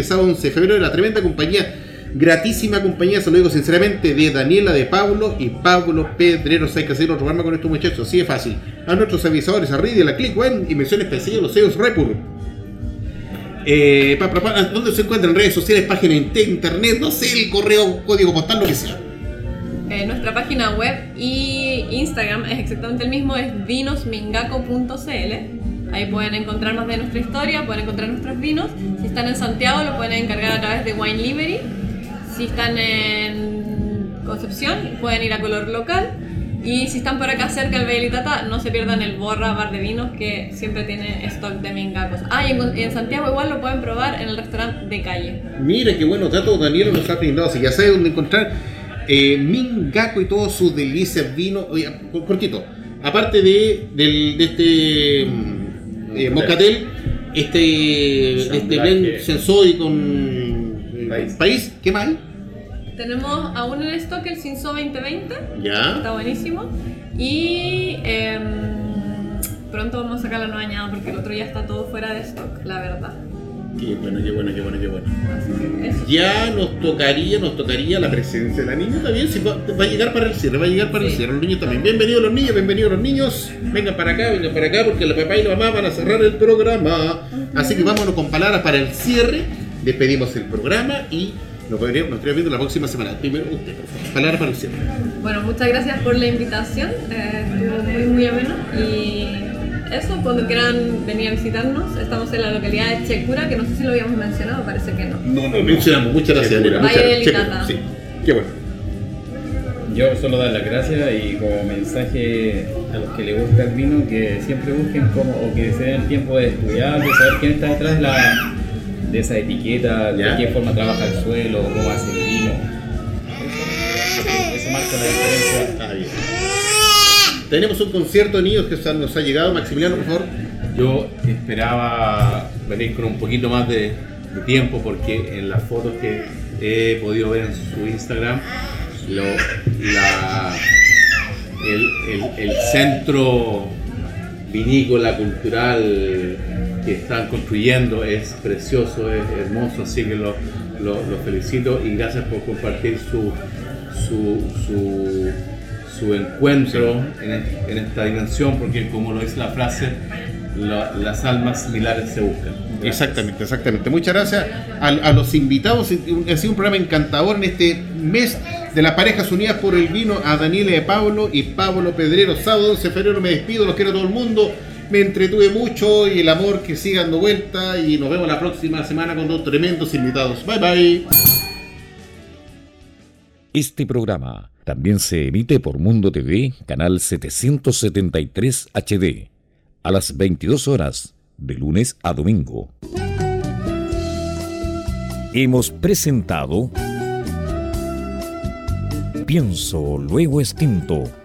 sábado 11 de febrero, la tremenda compañía, gratísima compañía, se lo digo sinceramente, de Daniela, de Pablo y Pablo Pedreros. Hay que hacer otro programa con estos muchachos, así de fácil. A nuestros avisadores, a Ridy, a la ClickWeb y menciones especiales, los CEOs Repur. Eh, ¿Dónde se encuentran redes sociales, páginas de internet? No sé, el correo, código postal, lo que sea. Eh, nuestra página web y Instagram es exactamente el mismo, es vinosmingaco.cl. Ahí pueden encontrar más de nuestra historia, pueden encontrar nuestros vinos. Si están en Santiago lo pueden encargar a través de Wine Livery. Si están en Concepción pueden ir a Color Local. Y si están por acá cerca del Bailitata, no se pierdan el Borra Bar de Vinos que siempre tiene stock de mingacos. Ah, y en, y en Santiago igual lo pueden probar en el restaurante de calle. Mira qué bueno dato Daniel nos ha brindado. Si ya sabe dónde encontrar eh, Mingaco y todos sus delicias vino. Oye, cortito. Aparte de, del- de este mm, eh, moscatel, este, este blend Sensoy con eh, País. país. ¿Qué más hay? Tenemos aún en stock el Cinso 2020. Ya. Está buenísimo. Y em, pronto vamos a sacar la nueva añada porque el otro ya está todo fuera de stock, la verdad. Qué bueno, qué bueno, qué bueno, qué bueno. Ya nos tocaría, nos tocaría la presencia de la niña también. Si va, va a llegar para el cierre, va a llegar para el cierre. Los niños también. Bienvenidos los niños, bienvenidos los niños. Vengan para acá, vengan para acá, porque la papá y la mamá van a cerrar el programa. Así que vámonos con palabras para el cierre. Despedimos el programa y nos estaremos viendo la próxima semana. Primero usted, por favor. Palabras para el cierre. Bueno, muchas gracias por la invitación. eh, estuvo muy, muy ameno. Y eso, cuando quieran venir a visitarnos, estamos en la localidad de Checura, que no sé si lo habíamos mencionado, parece que no. No, no mencionamos. Muchas gracias. Muchas Valle gracias. del Itata. Sí, qué bueno. Yo solo dar las gracias y como mensaje a los que les gusta el vino, que siempre busquen cómo, o que se den el tiempo de estudiar, de saber quién está detrás de, la, de esa etiqueta, Ya. de qué forma trabaja el suelo, cómo hace el vino. Eso, eso marca la diferencia. Ah, bien. Tenemos un concierto de niños que nos ha llegado. Maximiliano, por favor. Yo esperaba venir con un poquito más de, de tiempo porque en las fotos que he podido ver en su Instagram, lo- la- el, el- el centro vinícola cultural que están construyendo es precioso, es hermoso, así que lo, lo- lo felicito y gracias por compartir su, su, su, su encuentro en, es- en esta dimensión, porque como lo dice la frase, la- las almas similares se buscan. Gracias. Exactamente, exactamente. Muchas gracias a, a los invitados. Ha sido un programa encantador en este mes de las parejas unidas por el vino a Daniela de Pablo y Pablo Pedrero. Sábado 11 de febrero me despido, los quiero a todo el mundo. Me entretuve mucho y el amor que siga dando vuelta. Y nos vemos la próxima semana con dos tremendos invitados. Bye bye. Este programa también se emite por Mundo TV, canal 773 HD, a las 22 horas, de lunes a domingo. Hemos presentado Pienso, luego extinto,